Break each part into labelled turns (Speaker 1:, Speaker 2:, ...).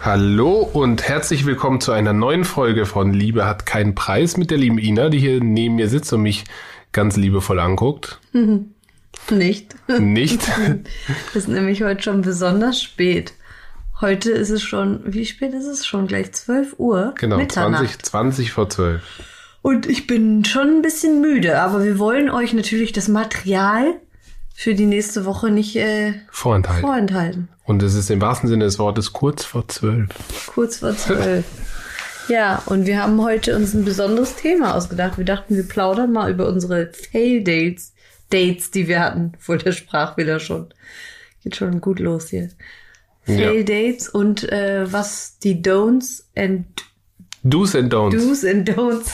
Speaker 1: Hallo und herzlich willkommen zu einer neuen Folge von Liebe hat keinen Preis mit der lieben Ina, die hier neben mir sitzt und mich ganz liebevoll anguckt.
Speaker 2: Nicht.
Speaker 1: Nicht?
Speaker 2: Es ist nämlich heute schon besonders spät. Heute ist es schon, wie spät ist es schon? Gleich 12 Uhr.
Speaker 1: Genau,
Speaker 2: Mitternacht.
Speaker 1: 20, 20 vor 12.
Speaker 2: Und ich bin schon ein bisschen müde, aber wir wollen euch natürlich das Material für die nächste Woche nicht äh,
Speaker 1: Vorenthalten.
Speaker 2: vorenthalten.
Speaker 1: Und es ist im wahrsten Sinne des Wortes kurz vor 12.
Speaker 2: Kurz vor zwölf. ja, und wir haben heute uns ein besonderes Thema ausgedacht. Wir dachten, wir plaudern mal über unsere Fail-Dates, Dates, die wir hatten. Voll der Sprachfehler schon. Geht schon gut los hier.
Speaker 1: Ja.
Speaker 2: Fail-Dates und äh, was die Don'ts and
Speaker 1: Do's and Don'ts.
Speaker 2: Do's and Don'ts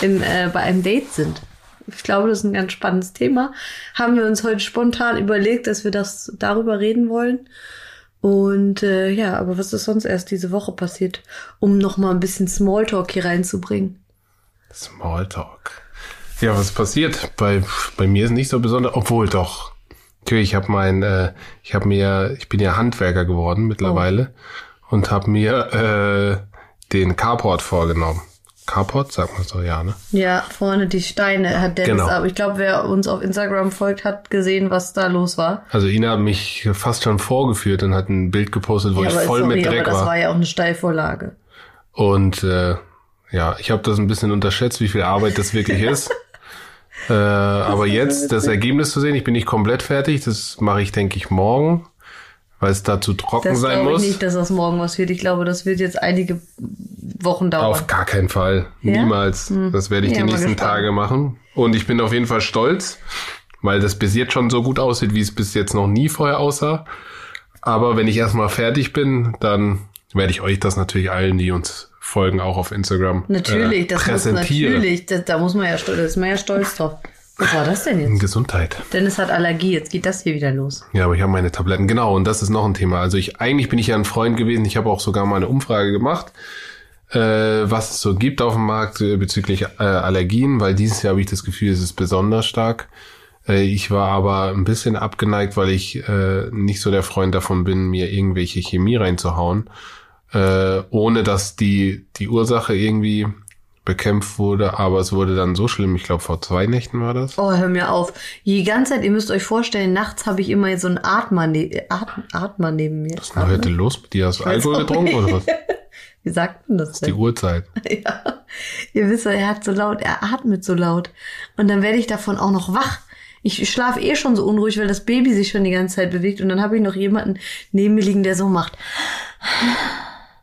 Speaker 2: in, äh, bei einem Date sind. Ich glaube, das ist ein ganz spannendes Thema. Haben wir uns heute spontan überlegt, dass wir das darüber reden wollen. Und äh, ja, aber was ist sonst erst diese Woche passiert, um noch mal ein bisschen Smalltalk hier reinzubringen?
Speaker 1: Smalltalk. Ja, was passiert? Bei, bei mir ist nicht so besonders, obwohl doch. Natürlich, ich habe mein, äh, ich habe mir, ich bin ja Handwerker geworden mittlerweile und habe mir äh, den Carport vorgenommen. Carport, sagt man so, ja, ne?
Speaker 2: Ja, vorne die Steine hat Dennis,
Speaker 1: Genau.
Speaker 2: aber ich glaube, wer uns auf Instagram folgt, hat gesehen, was da los war.
Speaker 1: Also Ina hat mich fast schon vorgeführt und hat ein Bild gepostet, wo
Speaker 2: ja,
Speaker 1: ich
Speaker 2: aber
Speaker 1: voll
Speaker 2: sorry,
Speaker 1: mit
Speaker 2: aber
Speaker 1: Dreck
Speaker 2: das
Speaker 1: war.
Speaker 2: war ja auch eine Steilvorlage.
Speaker 1: Und äh, ja, ich habe das ein bisschen unterschätzt, wie viel Arbeit das wirklich ist. Äh, aber jetzt das Ergebnis zu sehen, ich bin nicht komplett fertig. Das mache ich, denke ich, morgen, weil es da zu trocken
Speaker 2: Das
Speaker 1: sein
Speaker 2: glaube ich
Speaker 1: muss.
Speaker 2: nicht, dass das morgen was wird. Ich glaube, das wird jetzt einige Wochen dauern.
Speaker 1: Auf gar keinen Fall.
Speaker 2: Ja? Hm.
Speaker 1: Niemals. Das werde ich
Speaker 2: Ja,
Speaker 1: die nächsten. Tage machen. Und ich bin auf jeden Fall stolz, weil das bis jetzt schon so gut aussieht, wie es bis jetzt noch nie vorher aussah. Aber wenn ich erstmal fertig bin, dann werde ich euch das natürlich allen, die uns folgen, auch auf Instagram
Speaker 2: Natürlich,
Speaker 1: äh,
Speaker 2: das muss
Speaker 1: präsentieren.
Speaker 2: natürlich, das, da muss man ja stolz, da ist man ja stolz drauf. Was war das denn jetzt?
Speaker 1: Gesundheit.
Speaker 2: Dennis hat Allergie, jetzt geht das hier wieder los.
Speaker 1: Ja, aber ich habe meine Tabletten. Genau, und das ist noch ein Thema. Also ich eigentlich bin ich ja ein Freund gewesen. Ich habe auch sogar mal eine Umfrage gemacht, äh, was es so gibt auf dem Markt äh, bezüglich äh, Allergien, weil dieses Jahr habe ich das Gefühl, es ist besonders stark. Äh, ich war aber ein bisschen abgeneigt, weil ich äh, nicht so der Freund davon bin, mir irgendwelche Chemie reinzuhauen, äh, ohne dass die die Ursache irgendwie bekämpft wurde. Aber es wurde dann so schlimm. Ich glaube vor zwei Nächten war das.
Speaker 2: Oh, hör mir auf. Die ganze Zeit, ihr müsst euch vorstellen, nachts habe ich immer so einen Atmer, ne Atm Atmer neben mir.
Speaker 1: Was ist denn heute los mit dir? Hast du Alkohol getrunken oder was?
Speaker 2: Wie sagt man das
Speaker 1: Das ist die
Speaker 2: denn?
Speaker 1: Uhrzeit.
Speaker 2: Ja. Ihr wisst ja, er hat so laut, er atmet so laut. Und dann werde ich davon auch noch wach. Ich schlafe eh schon so unruhig, weil das Baby sich schon die ganze Zeit bewegt. Und dann habe ich noch jemanden neben mir liegen, der so macht.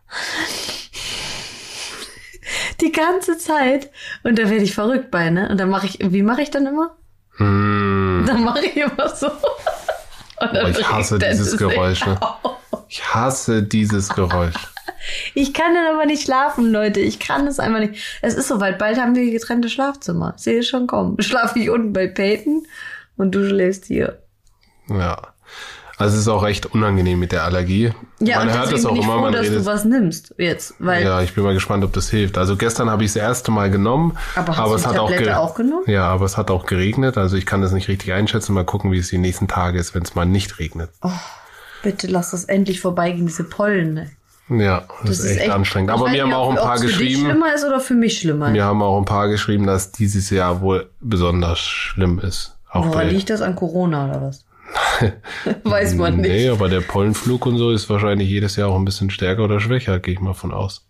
Speaker 2: Die ganze Zeit. Und da werde ich verrückt bei, ne? Und dann mache ich, wie mache ich dann immer?
Speaker 1: Hm.
Speaker 2: Dann mache ich immer so.
Speaker 1: Boah, ich hasse dieses Geräusch. Ich hasse dieses Geräusch.
Speaker 2: Ich kann dann aber nicht schlafen, Leute. Ich kann es einfach nicht. Es ist soweit. Bald haben wir getrennte Schlafzimmer. Sehe schon kommen. Schlafe ich unten bei Peyton und du schläfst hier.
Speaker 1: Ja. Also es ist auch recht unangenehm mit der Allergie.
Speaker 2: Ja,
Speaker 1: man
Speaker 2: und
Speaker 1: hört es auch
Speaker 2: bin ich
Speaker 1: immer,
Speaker 2: froh,
Speaker 1: man
Speaker 2: dass
Speaker 1: redet.
Speaker 2: du was nimmst jetzt. Weil
Speaker 1: Ja, ich bin mal gespannt, ob das hilft. Also gestern habe ich das erste Mal genommen.
Speaker 2: Aber hast du
Speaker 1: es
Speaker 2: die
Speaker 1: hat auch,
Speaker 2: Tablette
Speaker 1: ge-
Speaker 2: auch genommen?
Speaker 1: Ja, aber es hat auch geregnet. Also ich kann das nicht richtig einschätzen. Mal gucken, wie es die nächsten Tage ist, wenn es mal nicht regnet.
Speaker 2: bitte lass das endlich vorbeigehen, diese Pollen. Ne?
Speaker 1: Ja, das, ist echt, anstrengend.
Speaker 2: Ich
Speaker 1: Aber mir haben auch ein
Speaker 2: ob-
Speaker 1: paar
Speaker 2: ob's für dich
Speaker 1: geschrieben.
Speaker 2: schlimmer ist oder für mich schlimmer.
Speaker 1: Mir haben auch ein paar geschrieben, dass dieses Jahr wohl besonders schlimm ist. Auch bei,
Speaker 2: liegt das an Corona oder was? Weiß man nicht.
Speaker 1: Nee, aber der Pollenflug und so ist wahrscheinlich jedes Jahr auch ein bisschen stärker oder schwächer, gehe ich mal von aus.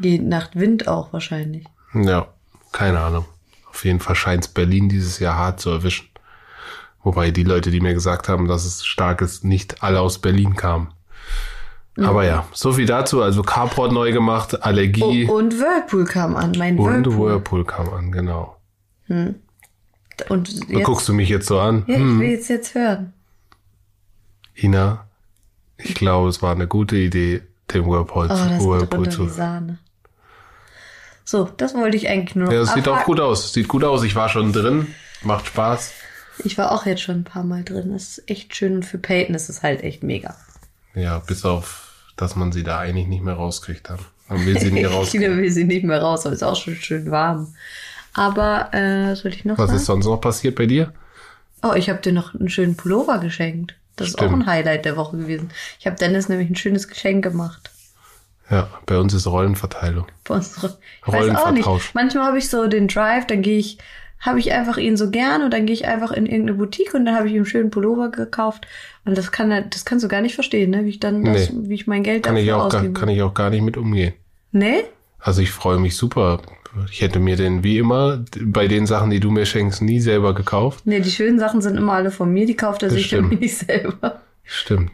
Speaker 2: Geht nach Wind auch wahrscheinlich.
Speaker 1: Ja, keine Ahnung. Auf jeden Fall scheint es Berlin dieses Jahr hart zu erwischen. Wobei die Leute, die mir gesagt haben, dass es stark ist, nicht alle aus Berlin kamen. Aber ja, so viel dazu. Also Carport neu gemacht, Allergie
Speaker 2: Oh, und Whirlpool kam an, mein
Speaker 1: und
Speaker 2: Whirlpool.
Speaker 1: Whirlpool kam an, genau.
Speaker 2: Und
Speaker 1: Da
Speaker 2: jetzt,
Speaker 1: guckst du mich jetzt so an.
Speaker 2: ja, ich
Speaker 1: Hm,
Speaker 2: will jetzt jetzt hören.
Speaker 1: Ina, ich glaube, es war eine gute Idee, den Whirlpool,
Speaker 2: Oh, das geht
Speaker 1: Whirlpool zu.
Speaker 2: Sahne. So, das wollte ich eigentlich nur noch
Speaker 1: Ja, das sieht auch gut aus. Sieht gut aus. Ich war schon drin. Macht Spaß.
Speaker 2: Ich war auch jetzt schon ein paar Mal drin. Das ist echt schön und für Peyton ist es halt echt mega.
Speaker 1: Ja, bis auf dass man sie da eigentlich nicht mehr rauskriegt dann. Will sie nie
Speaker 2: China
Speaker 1: rauskriegen.
Speaker 2: will sie nicht mehr raus, aber ist auch schon schön warm. Aber, äh, was wollte ich noch
Speaker 1: Was
Speaker 2: sagen?
Speaker 1: ist sonst noch passiert bei dir?
Speaker 2: Oh, ich habe dir noch einen schönen Pullover geschenkt. Das ist auch
Speaker 1: Stimmt.
Speaker 2: ein Highlight der Woche gewesen. Ich habe Dennis nämlich ein schönes Geschenk gemacht.
Speaker 1: Ja, bei uns ist Rollenverteilung.
Speaker 2: Bei unsere- Ich weiß auch nicht. Manchmal habe ich so den Drive, dann gehe ich, habe ich einfach ihn so gern und dann gehe ich einfach in irgendeine Boutique und dann habe ich ihm einen schönen Pullover gekauft. Und das kann das kannst du gar nicht verstehen, ne? Wie ich dann das,
Speaker 1: Nee.
Speaker 2: wie ich mein Geld
Speaker 1: Kann ich,
Speaker 2: dafür
Speaker 1: auch gar, kann ich auch gar nicht mit umgehen.
Speaker 2: Nee?
Speaker 1: Also ich freue mich super. Ich hätte mir den wie immer bei den Sachen, die du mir schenkst, nie selber gekauft.
Speaker 2: Nee, die schönen Sachen sind immer alle von mir, die kauft er
Speaker 1: Das
Speaker 2: sich dann
Speaker 1: stimmt.
Speaker 2: nicht selber.
Speaker 1: Stimmt.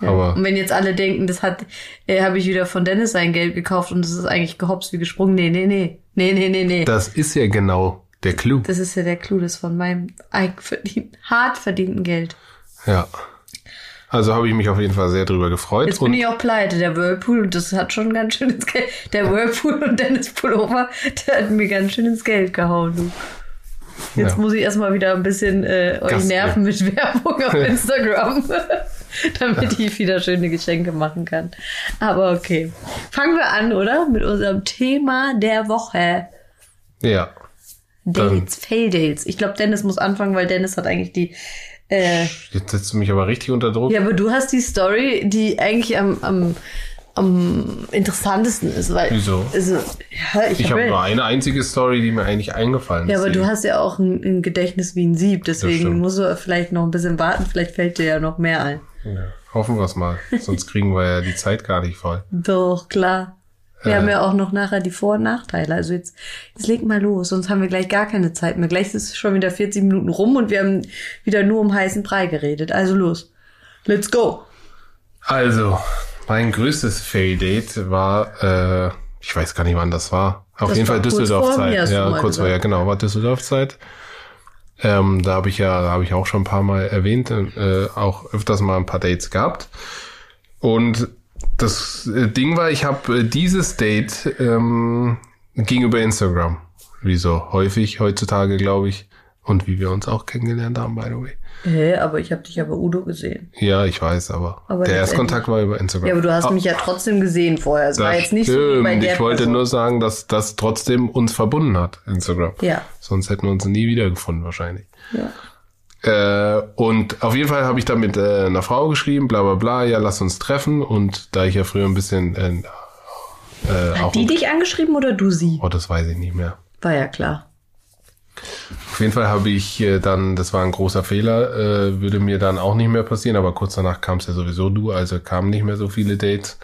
Speaker 2: Ja.
Speaker 1: Aber
Speaker 2: und wenn jetzt alle denken, das hat, äh, habe ich wieder von Dennis sein Geld gekauft und das ist eigentlich gehopst wie gesprungen. Nee, nee, nee. Nee, nee, nee, nee.
Speaker 1: das ist ja genau der Clou.
Speaker 2: Das ist ja der Clou, das von meinem eigenverdienten, hart verdienten Geld.
Speaker 1: Ja. Also habe ich mich auf jeden Fall sehr drüber gefreut.
Speaker 2: Jetzt bin ich auch pleite, der Whirlpool, und das hat schon ganz schön ins Geld. Der Whirlpool und Dennis Pullover, der hat mir ganz schön ins Geld gehauen, du. Jetzt
Speaker 1: Ja.
Speaker 2: muss ich erstmal wieder ein bisschen äh, euch
Speaker 1: Gas
Speaker 2: nerven mit Werbung auf Instagram, damit ich wieder schöne Geschenke machen kann. Aber okay. Fangen wir an, oder? Mit unserem Thema der Woche.
Speaker 1: ja.
Speaker 2: Dates, Fail-Dates. Ich glaube, Dennis muss anfangen, weil Dennis hat eigentlich die äh,
Speaker 1: Jetzt setzt du mich aber richtig unter Druck.
Speaker 2: ja, aber du hast die Story, die eigentlich am, am, am interessantesten ist, weil.
Speaker 1: Wieso?
Speaker 2: Also, ja, ich,
Speaker 1: Ich
Speaker 2: hab
Speaker 1: habe
Speaker 2: ja,
Speaker 1: nur eine einzige Story, die mir eigentlich eingefallen
Speaker 2: ja,
Speaker 1: ist.
Speaker 2: aber du hast ja auch ein, ein Gedächtnis wie ein Sieb, deswegen musst du vielleicht noch ein bisschen warten, vielleicht fällt dir ja noch mehr ein.
Speaker 1: Ja, hoffen wir es mal. Sonst kriegen wir ja die Zeit gar nicht voll.
Speaker 2: Doch, klar. Wir
Speaker 1: Äh.
Speaker 2: haben ja auch noch nachher die Vor- und Nachteile. Also jetzt, jetzt leg mal los, sonst haben wir gleich gar keine Zeit mehr. Gleich ist schon wieder 40 Minuten rum und wir haben wieder nur um heißen Brei geredet. Also los. Let's go.
Speaker 1: Also, mein größtes Fail-Date war, äh, ich weiß gar nicht, wann das war. Auf
Speaker 2: Das
Speaker 1: jeden
Speaker 2: war
Speaker 1: Fall Düsseldorf-Zeit. Ja, kurz vor, ja,
Speaker 2: gesagt.
Speaker 1: genau, war Düsseldorf-Zeit. Ähm, da habe ich ja, da habe ich auch schon ein paar Mal erwähnt, äh, auch öfters mal ein paar Dates gehabt. Und das äh, Ding war, ich habe äh, dieses Date ähm, ging über Instagram, wie so häufig heutzutage, glaube ich, und wie wir uns auch kennengelernt haben, by the way.
Speaker 2: Hä, aber ich habe dich aber Udo gesehen.
Speaker 1: Ja, ich weiß, aber,
Speaker 2: Aber
Speaker 1: der Erstkontakt war über Instagram.
Speaker 2: Ja, aber du hast
Speaker 1: Ah,
Speaker 2: mich ja trotzdem gesehen vorher. Es war jetzt nicht so wie bei
Speaker 1: stimmt.
Speaker 2: der
Speaker 1: Ich wollte
Speaker 2: Person.
Speaker 1: nur sagen, dass das trotzdem uns verbunden hat, Instagram.
Speaker 2: Ja.
Speaker 1: Sonst hätten wir uns nie wiedergefunden wahrscheinlich.
Speaker 2: Ja.
Speaker 1: Äh, und auf jeden Fall habe ich da mit äh, einer Frau geschrieben, bla bla bla, ja, lass uns treffen. Und da ich ja früher ein bisschen äh, äh, auch...
Speaker 2: Hat die dich angeschrieben oder du sie?
Speaker 1: oh, das weiß ich nicht mehr.
Speaker 2: War ja klar.
Speaker 1: Auf jeden Fall habe ich äh, dann, das war ein großer Fehler, äh, würde mir dann auch nicht mehr passieren, aber kurz danach kam es ja sowieso du, also kamen nicht mehr so viele Dates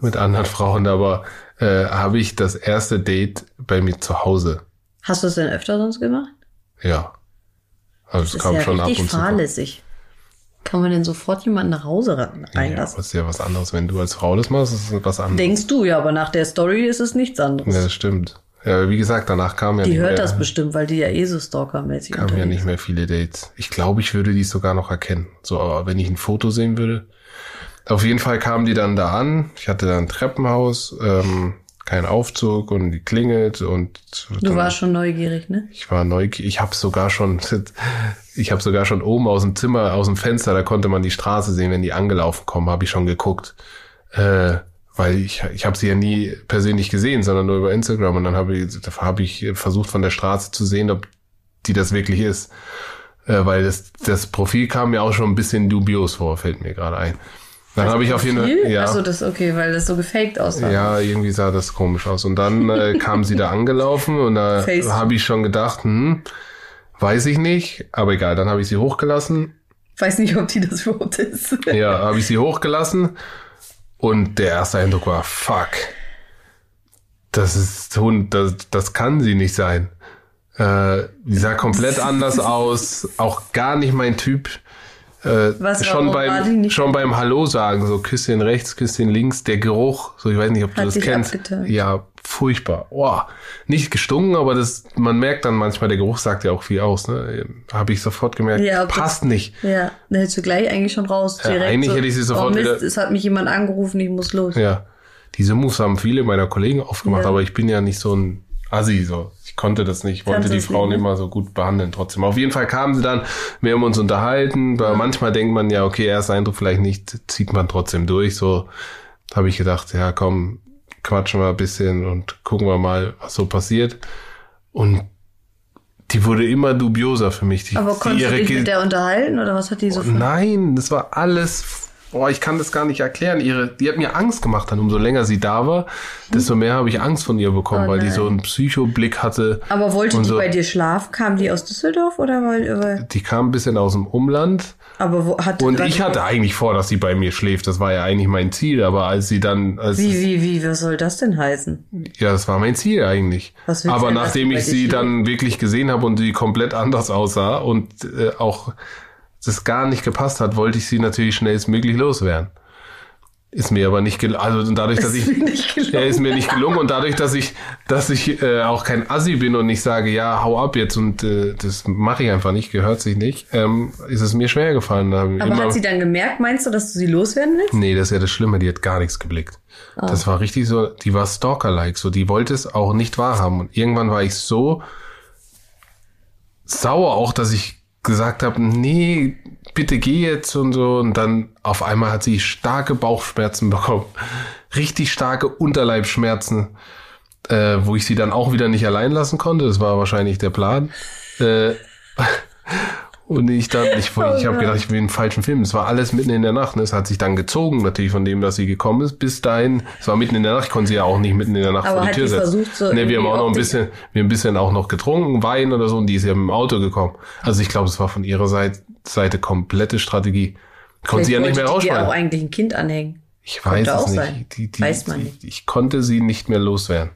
Speaker 1: mit anderen Frauen, aber äh, habe ich das erste Date bei mir zu Hause.
Speaker 2: Hast du es denn öfter sonst gemacht?
Speaker 1: Ja. Also es
Speaker 2: Das ist
Speaker 1: kam
Speaker 2: ja
Speaker 1: schon ab und zu.
Speaker 2: fahrlässig. Kann man denn sofort jemanden nach Hause ran-
Speaker 1: Ja,
Speaker 2: reinlassen?
Speaker 1: das ist ja was anderes, wenn du als Frau das machst, ist es was anderes.
Speaker 2: Denkst du ja, aber nach der Story ist es nichts anderes.
Speaker 1: ja, das stimmt. Ja, wie gesagt, danach kam ja
Speaker 2: die hört
Speaker 1: mehr,
Speaker 2: das bestimmt, weil die ja eh so stalkermäßig
Speaker 1: kamen ja nicht mehr viele Dates. Ich glaube, ich würde die sogar noch erkennen. So, aber wenn ich ein Foto sehen würde. Auf jeden Fall kamen die dann da an. Ich hatte da ein Treppenhaus, ähm, kein Aufzug und die klingelt und
Speaker 2: Du
Speaker 1: dann-
Speaker 2: warst schon neugierig, ne?
Speaker 1: ich war neugierig. Ich habe sogar schon, ich habe sogar schon oben aus dem Zimmer, aus dem Fenster, da konnte man die Straße sehen, wenn die angelaufen kommen, habe ich schon geguckt, äh, weil ich ich habe sie ja nie persönlich gesehen, sondern nur über Instagram und dann habe ich habe ich versucht von der Straße zu sehen, ob die das wirklich ist, äh, weil das das Profil kam mir auch schon ein bisschen dubios vor, fällt mir gerade ein. Dann habe ich auf jeden Fall ja
Speaker 2: Achso, das okay, weil das so gefaked aussah.
Speaker 1: ja, irgendwie sah das komisch aus. Und dann äh, kam sie da angelaufen und da habe ich schon gedacht, hm, weiß ich nicht, aber egal, dann habe ich sie hochgelassen.
Speaker 2: Weiß nicht, ob die das überhaupt ist.
Speaker 1: Ja, habe ich sie hochgelassen und der erste Eindruck war, fuck, das ist Hund, das, das kann sie nicht sein. Äh, die sah komplett anders aus, auch gar nicht mein Typ. Äh,
Speaker 2: Was,
Speaker 1: schon beim schon beim Hallo sagen, so Küsschen rechts, Küsschen links, der Geruch, so ich weiß nicht, ob du das kennst.
Speaker 2: abgeturnt.
Speaker 1: Ja, furchtbar. Oh, nicht gestunken, aber das man merkt dann manchmal, der Geruch sagt ja auch viel aus. Ne, habe ich sofort gemerkt,
Speaker 2: Ja, ob das-
Speaker 1: passt nicht.
Speaker 2: Ja, dann hättest du gleich eigentlich schon raus.
Speaker 1: Ja,
Speaker 2: direkt
Speaker 1: eigentlich
Speaker 2: so,
Speaker 1: hätte ich sie sofort
Speaker 2: oh Mist,
Speaker 1: wieder-
Speaker 2: es hat mich jemand angerufen, ich muss los.
Speaker 1: Ja, diese Moves haben viele meiner Kollegen aufgemacht,
Speaker 2: Ja.
Speaker 1: aber ich bin ja nicht so ein Assi, so. Ich konnte das nicht, ich wollte
Speaker 2: Kannst
Speaker 1: die Frauen
Speaker 2: ne?
Speaker 1: immer so gut behandeln trotzdem. Auf jeden Fall kamen sie dann, wir haben uns unterhalten, weil manchmal denkt man ja, okay, erster Eindruck vielleicht nicht, zieht man trotzdem durch, so. habe ich gedacht, ja komm, quatschen wir ein bisschen und gucken wir mal, was so passiert. Und die wurde immer dubioser für mich. Die,
Speaker 2: Aber konntest du dich mit der unterhalten oder was hat die so für...
Speaker 1: Nein, das war alles. Boah, ich kann das gar nicht erklären. Ihre, die hat mir Angst gemacht. Dann umso länger sie da war, desto mehr habe ich Angst von ihr bekommen,
Speaker 2: Oh
Speaker 1: weil die so einen Psychoblick hatte.
Speaker 2: Aber wollte die
Speaker 1: so.
Speaker 2: bei dir schlafen? Kam die aus Düsseldorf oder weil... weil
Speaker 1: Die kam ein bisschen aus dem Umland.
Speaker 2: aber wo hat
Speaker 1: Und ich hatte eigentlich vor, dass sie bei mir schläft. Das war ja eigentlich mein Ziel. Aber als sie dann, als
Speaker 2: Wie, wie, wie, was soll das denn heißen?
Speaker 1: ja, das war mein Ziel eigentlich.
Speaker 2: Was
Speaker 1: Aber nachdem ich sie
Speaker 2: schläft?
Speaker 1: dann wirklich gesehen habe und sie komplett anders aussah und äh, auch das gar nicht gepasst hat, wollte ich sie natürlich schnellstmöglich loswerden. Ist mir aber nicht gelungen. Also dadurch, dass ich
Speaker 2: nicht gelungen.
Speaker 1: Ja, ist mir nicht gelungen und dadurch, dass ich, dass ich äh, auch kein Assi bin und nicht sage, ja, hau ab jetzt und äh, das mache ich einfach nicht, gehört sich nicht, ähm, ist es mir schwer gefallen. Ich
Speaker 2: Aber
Speaker 1: immer,
Speaker 2: hat sie dann gemerkt, meinst du, dass du sie loswerden willst?
Speaker 1: nee, das ist ja das Schlimme, die hat gar nichts geblickt. Das war richtig so, die war Stalker-like, so, die wollte es auch nicht wahrhaben. Und irgendwann war ich so sauer auch, dass ich gesagt habe, nee, bitte geh jetzt und so. Und dann auf einmal hat sie starke Bauchschmerzen bekommen. Richtig starke Unterleibschmerzen, äh, wo ich sie dann auch wieder nicht allein lassen konnte. Das war wahrscheinlich der Plan. Äh, und ich dann, ich, ich habe gedacht, ich will einen falschen Film. Es war alles mitten in der Nacht. Ne? Es hat sich dann gezogen, natürlich von dem, dass sie gekommen ist, bis dahin. Es war mitten in der Nacht. Ich konnte sie ja auch nicht mitten in der Nacht
Speaker 2: Aber
Speaker 1: vor die
Speaker 2: hat
Speaker 1: Tür
Speaker 2: die
Speaker 1: setzen.
Speaker 2: versucht, so
Speaker 1: ne, wir haben auch noch ein bisschen, wir haben ein bisschen auch noch getrunken, Wein oder so. Und die ist ja mit dem Auto gekommen. Also ich glaube, es war von ihrer Seite, Seite komplette Strategie. Konnte sie ja nicht mehr
Speaker 2: wollte die auch eigentlich ein Kind anhängen.
Speaker 1: Ich weiß es
Speaker 2: auch
Speaker 1: nicht.
Speaker 2: sein.
Speaker 1: Die, die,
Speaker 2: Weiß man
Speaker 1: die,
Speaker 2: nicht.
Speaker 1: Ich konnte sie nicht mehr loswerden.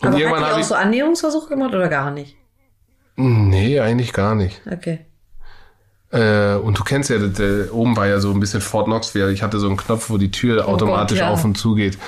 Speaker 1: Und
Speaker 2: Aber hat
Speaker 1: irgendwann
Speaker 2: die
Speaker 1: habe
Speaker 2: auch
Speaker 1: ich.
Speaker 2: so Annäherungsversuche gemacht oder gar nicht?
Speaker 1: Nee, eigentlich gar nicht.
Speaker 2: Okay.
Speaker 1: Äh, und du kennst ja, der, der, oben war ja so ein bisschen Fort Knox. Ich hatte so einen Knopf, wo die Tür automatisch
Speaker 2: Oh Gott, ja.
Speaker 1: auf und zu geht.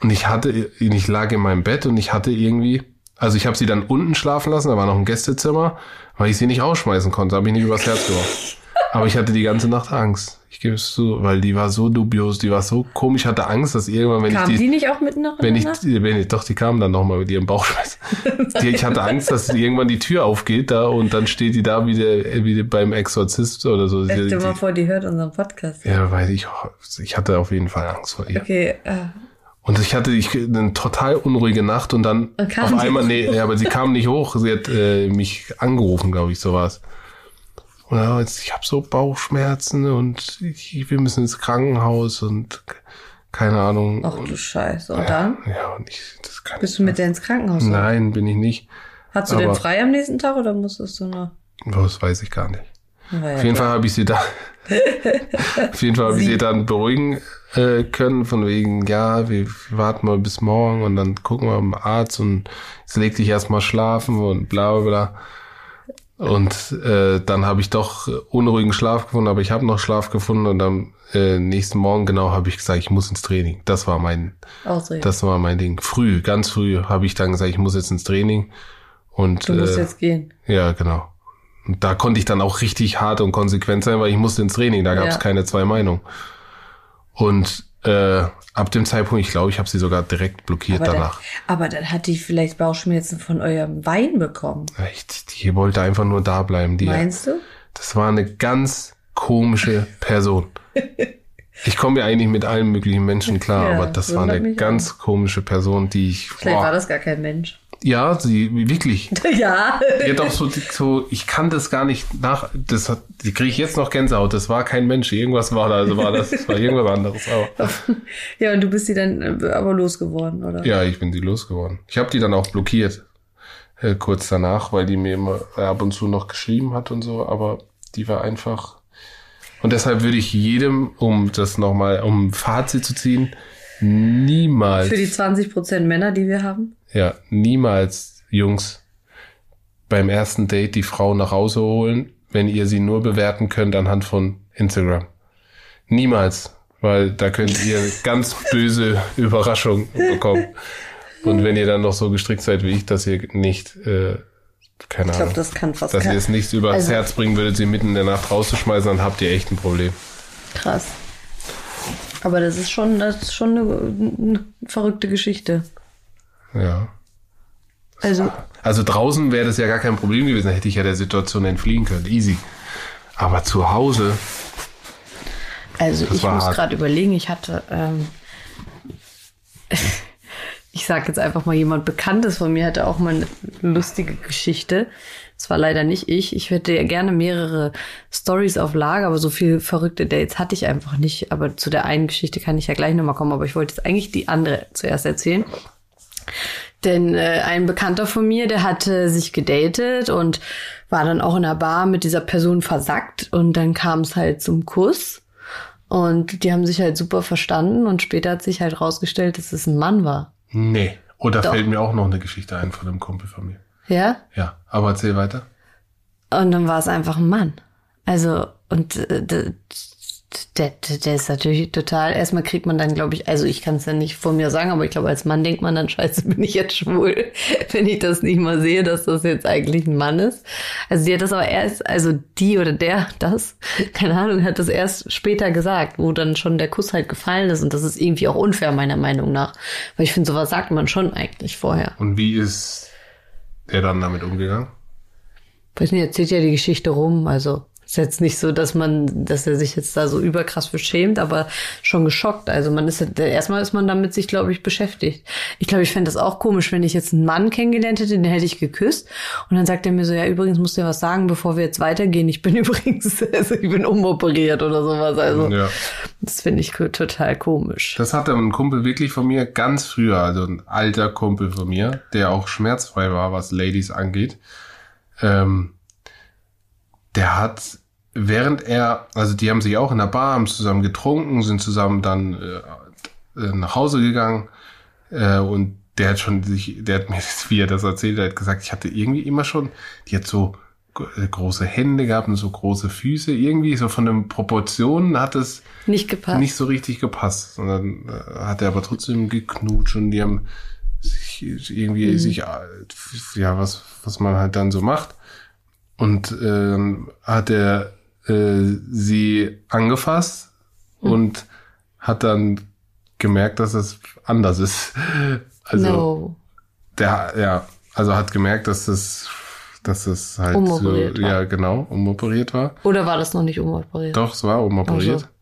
Speaker 1: Und ich hatte, ich lag in meinem Bett und ich hatte irgendwie, also ich habe sie dann unten schlafen lassen, da war noch ein Gästezimmer, weil ich sie nicht rausschmeißen konnte, habe ich nicht übers Herz geworfen. Aber ich hatte die ganze Nacht Angst. Ich gebe es zu, weil die war so dubios, die war so komisch, ich hatte Angst, dass irgendwann, wenn
Speaker 2: Kam
Speaker 1: ich
Speaker 2: die,
Speaker 1: die,
Speaker 2: nicht auch mitten noch in
Speaker 1: wenn ich, wenn ich, doch, die kamen dann nochmal mit ihrem Bauchschmerz. Die, ich hatte Angst, dass irgendwann die Tür aufgeht da und dann steht die da wie, der, wie beim Exorzist oder so.
Speaker 2: Stell dir mal vor, die hört unseren Podcast.
Speaker 1: ja, weil ich, ich hatte auf jeden Fall Angst vor ihr.
Speaker 2: Okay, äh,
Speaker 1: Und ich hatte ich, eine total unruhige Nacht und dann auf einmal, nee, aber sie kam nicht hoch. Sie hat äh, mich angerufen, glaube ich, so war's. Und ja, jetzt, ich habe so Bauchschmerzen und ich, wir müssen ins Krankenhaus und keine Ahnung.
Speaker 2: ach du Scheiße. Und dann?
Speaker 1: Ja, und ich, das kann
Speaker 2: Bist du mit der ins Krankenhaus?
Speaker 1: Nein, bin ich nicht.
Speaker 2: Hast du denn
Speaker 1: aber-
Speaker 2: frei am nächsten Tag oder musstest du noch?
Speaker 1: Das weiß ich gar nicht.
Speaker 2: Ja
Speaker 1: Auf jeden. Fall habe ich sie da. auf jeden Fall habe ich
Speaker 2: Sie.
Speaker 1: sie dann beruhigen äh, können, von wegen, ja, wir warten mal bis morgen und dann gucken wir beim Arzt und jetzt leg dich erstmal schlafen und bla bla bla. Und äh, dann habe ich doch unruhigen Schlaf gefunden, aber ich habe noch Schlaf gefunden und am äh, nächsten Morgen genau habe ich gesagt, ich muss ins Training. Das war mein,
Speaker 2: Ausrede.
Speaker 1: das war mein Ding. Früh, ganz früh habe ich dann gesagt, ich muss jetzt ins Training. Und
Speaker 2: du musst
Speaker 1: äh,
Speaker 2: jetzt gehen.
Speaker 1: ja, genau. Und da konnte ich dann auch richtig hart und konsequent sein, weil ich musste ins Training, da gab es
Speaker 2: Ja.
Speaker 1: keine zwei Meinungen. Und äh, ab dem Zeitpunkt, ich glaube, ich habe sie sogar direkt blockiert
Speaker 2: Aber dann,
Speaker 1: danach.
Speaker 2: aber dann hat die vielleicht Bauchschmerzen von eurem Wein bekommen.
Speaker 1: Ich, die wollte einfach nur da bleiben. Die,
Speaker 2: Meinst du?
Speaker 1: das war eine ganz komische Person. Ich komme ja eigentlich mit allen möglichen Menschen klar,
Speaker 2: Ja,
Speaker 1: aber das war eine ganz komische Person, die ich.
Speaker 2: Vielleicht war
Speaker 1: Boah,
Speaker 2: das gar kein Mensch.
Speaker 1: Ja, sie wirklich.
Speaker 2: ja.
Speaker 1: Die hat auch so, so, ich kann das gar nicht nach, das hat, die kriege ich jetzt noch Gänsehaut. Das war kein Mensch, irgendwas war da, also war das, das war irgendwas anderes. Aber,
Speaker 2: ja, und du bist sie dann äh, aber losgeworden, oder?
Speaker 1: ja, ich bin die losgeworden. Ich habe die dann auch blockiert, äh, kurz danach, weil die mir immer ab und zu noch geschrieben hat und so, aber die war einfach. Und deshalb würde ich jedem, um das nochmal, um Fazit zu ziehen, niemals,
Speaker 2: Für die 20% Männer, die wir haben.
Speaker 1: Ja, niemals, Jungs, beim ersten Date die Frau nach Hause holen, wenn ihr sie nur bewerten könnt anhand von Instagram. Niemals, weil da könnt ihr ganz böse Überraschungen bekommen. Und wenn ihr dann noch so gestrickt seid wie ich, dass ihr nicht, äh, keine
Speaker 2: Ich
Speaker 1: Ahnung,
Speaker 2: glaube, das kann fast
Speaker 1: dass ihr
Speaker 2: kein-
Speaker 1: es nicht übers
Speaker 2: Also-
Speaker 1: Herz bringen würdet, sie mitten in der Nacht rauszuschmeißen, dann habt ihr echt ein Problem.
Speaker 2: Krass. Aber das ist schon, das ist schon eine, eine verrückte Geschichte.
Speaker 1: Ja.
Speaker 2: Also,
Speaker 1: Also draußen wäre das ja gar kein Problem gewesen, da hätte ich ja der Situation entfliehen können. Easy. Aber zu Hause,
Speaker 2: Also ich muss gerade überlegen, ich hatte, ähm, ich sage jetzt einfach mal, jemand Bekanntes von mir hatte auch mal eine lustige Geschichte. Das war leider nicht ich. Ich hätte ja gerne mehrere Stories auf Lager, aber so viele verrückte Dates hatte ich einfach nicht. Aber zu der einen Geschichte kann ich ja gleich nochmal kommen. Aber ich wollte jetzt eigentlich die andere zuerst erzählen. Denn äh, ein Bekannter von mir, der hatte sich gedatet und war dann auch in einer Bar mit dieser Person versackt und dann kam es halt zum Kuss und die haben sich halt super verstanden und später hat sich halt rausgestellt, dass es ein Mann war.
Speaker 1: Nee. Oder
Speaker 2: Doch.
Speaker 1: fällt mir auch noch eine Geschichte ein von einem Kumpel von mir.
Speaker 2: Ja?
Speaker 1: Ja, aber erzähl weiter.
Speaker 2: Und dann war es einfach ein Mann. Also, und äh, der, der, ist natürlich total, erstmal kriegt man dann, glaube ich, also ich kann es ja nicht von mir sagen, aber ich glaube, als Mann denkt man dann, scheiße, bin ich jetzt schwul, wenn ich das nicht mal sehe, dass das jetzt eigentlich ein Mann ist. Also die hat das aber erst, also die oder der, das, keine Ahnung, hat das erst später gesagt, wo dann schon der Kuss halt gefallen ist und das ist irgendwie auch unfair, meiner Meinung nach. Weil ich finde, sowas sagt man schon eigentlich vorher.
Speaker 1: Und wie ist der dann damit umgegangen?
Speaker 2: weiß nicht, erzählt ja die Geschichte rum. Also ist jetzt nicht so, dass man, dass er sich jetzt da so überkrass für schämt, aber schon geschockt. Also man ist erstmal ist man damit sich, glaube ich, beschäftigt. Ich glaube, ich fände das auch komisch, wenn ich jetzt einen Mann kennengelernt hätte, den hätte ich geküsst und dann sagt er mir so, ja, übrigens musst du ja was sagen, bevor wir jetzt weitergehen. Ich bin übrigens, also ich bin umoperiert oder sowas. Also
Speaker 1: Ja.
Speaker 2: das finde ich total komisch.
Speaker 1: Das hatte ein Kumpel wirklich von mir ganz früher, also ein alter Kumpel von mir, der auch schmerzfrei war, was Ladies angeht. Ähm, der hat, während er, also die haben sich auch in der Bar, haben zusammen getrunken, sind zusammen dann äh, äh, nach Hause gegangen äh, und der hat schon sich, der hat mir, das, wie er das erzählt hat, gesagt, ich hatte irgendwie immer schon, die hat so äh, große Hände gehabt und so große Füße, irgendwie so von den Proportionen hat es
Speaker 2: Nicht gepasst.
Speaker 1: nicht so richtig gepasst. Und dann äh, hat er aber trotzdem geknutscht und die haben sich irgendwie
Speaker 2: Mhm.
Speaker 1: sich, ja, was, was man halt dann so macht. Und ähm, hat er äh, sie angefasst
Speaker 2: Mhm.
Speaker 1: und hat dann gemerkt, dass es anders ist. Also
Speaker 2: no.
Speaker 1: der, ja, also hat gemerkt, dass es, dass es halt
Speaker 2: Umoperiert
Speaker 1: so,
Speaker 2: war.
Speaker 1: ja, genau, umoperiert war.
Speaker 2: Oder war das noch nicht umoperiert?
Speaker 1: Doch, es war umoperiert.
Speaker 2: Ach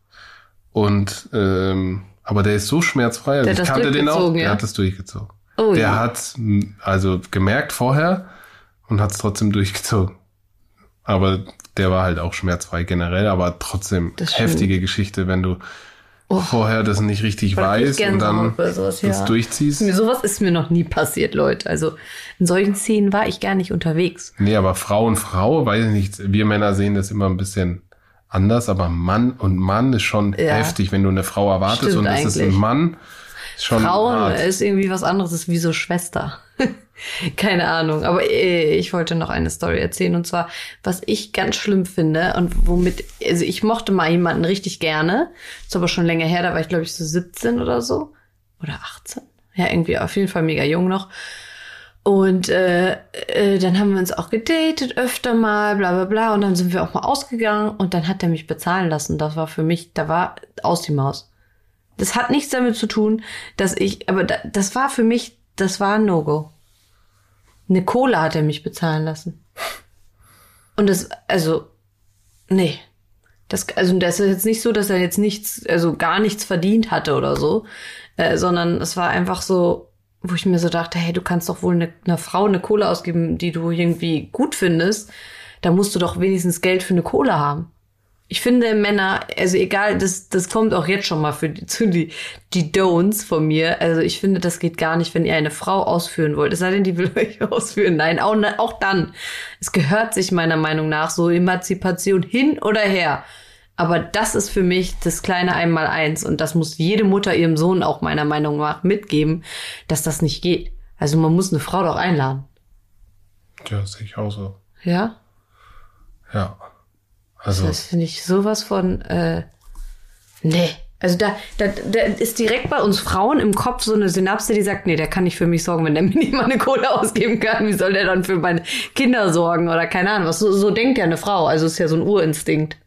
Speaker 1: Und ähm, aber der ist so schmerzfrei. Also
Speaker 2: Der
Speaker 1: ich
Speaker 2: das
Speaker 1: kannte den auch.
Speaker 2: durchgezogen,
Speaker 1: Der
Speaker 2: ja?
Speaker 1: hat das durchgezogen.
Speaker 2: Oh
Speaker 1: der
Speaker 2: ja.
Speaker 1: hat also gemerkt vorher und hat es trotzdem durchgezogen. Aber der war halt auch schmerzfrei generell, aber trotzdem heftige Geschichte, wenn du vorher das nicht richtig weißt und dann
Speaker 2: sowas,
Speaker 1: das
Speaker 2: ja.
Speaker 1: durchziehst.
Speaker 2: Mir sowas ist mir noch nie passiert, Leute. Also in solchen Szenen war ich gar nicht unterwegs.
Speaker 1: Nee, aber Frau und Frau, weiß ich nicht, wir Männer sehen das immer ein bisschen anders, aber Mann und Mann ist schon
Speaker 2: Ja.
Speaker 1: heftig, wenn du eine Frau erwartest
Speaker 2: Stimmt
Speaker 1: und es ist ein. Mann. Ist schon
Speaker 2: Frauen
Speaker 1: hart.
Speaker 2: ist irgendwie was anderes, ist wie so Schwester. Keine Ahnung. Aber äh, ich wollte noch eine Story erzählen. Und zwar, was ich ganz schlimm finde und womit, also ich mochte mal jemanden richtig gerne. Ist aber schon länger her, da war ich glaube ich so 17 oder so. Oder 18. Ja, irgendwie auf jeden Fall mega jung noch. Und äh, äh, dann haben wir uns auch gedatet öfter mal, bla bla bla. Und dann sind wir auch mal ausgegangen und dann hat er mich bezahlen lassen. Das war für mich, da war aus die Maus. Das hat nichts damit zu tun, dass ich, aber da, das war für mich, das war ein No-Go. Eine Cola hat er mich bezahlen lassen. Und das, also, nee. Das, also, das ist jetzt nicht so, dass er jetzt nichts, also gar nichts verdient hatte oder so, äh, sondern es war einfach so, wo ich mir so dachte, hey, du kannst doch wohl eine, einer Frau eine Cola ausgeben, die du irgendwie gut findest. Da musst du doch wenigstens Geld für eine Cola haben. Ich finde Männer, also egal, das, das kommt auch jetzt schon mal für die, zu die, die Don'ts von mir. Also ich finde, das geht gar nicht, wenn ihr eine Frau ausführen wollt. Es sei denn, die will euch ausführen. Nein, auch, auch dann. Es gehört sich meiner Meinung nach so Emanzipation hin oder her. Aber das ist für mich das kleine Einmaleins und das muss jede Mutter ihrem Sohn auch meiner Meinung nach mitgeben, dass das nicht geht. Also man muss eine Frau doch einladen.
Speaker 1: Ja, sehe ich auch so.
Speaker 2: Ja?
Speaker 1: Ja. Also,
Speaker 2: Das finde ich sowas von, äh, nee. Also da, da, da ist direkt bei uns Frauen im Kopf so eine Synapse, die sagt, nee, der kann nicht für mich sorgen, wenn der mir nicht mal eine Kohle ausgeben kann. Wie soll der dann für meine Kinder sorgen oder keine Ahnung was? So, so denkt ja eine Frau. Also ist ja so ein Urinstinkt.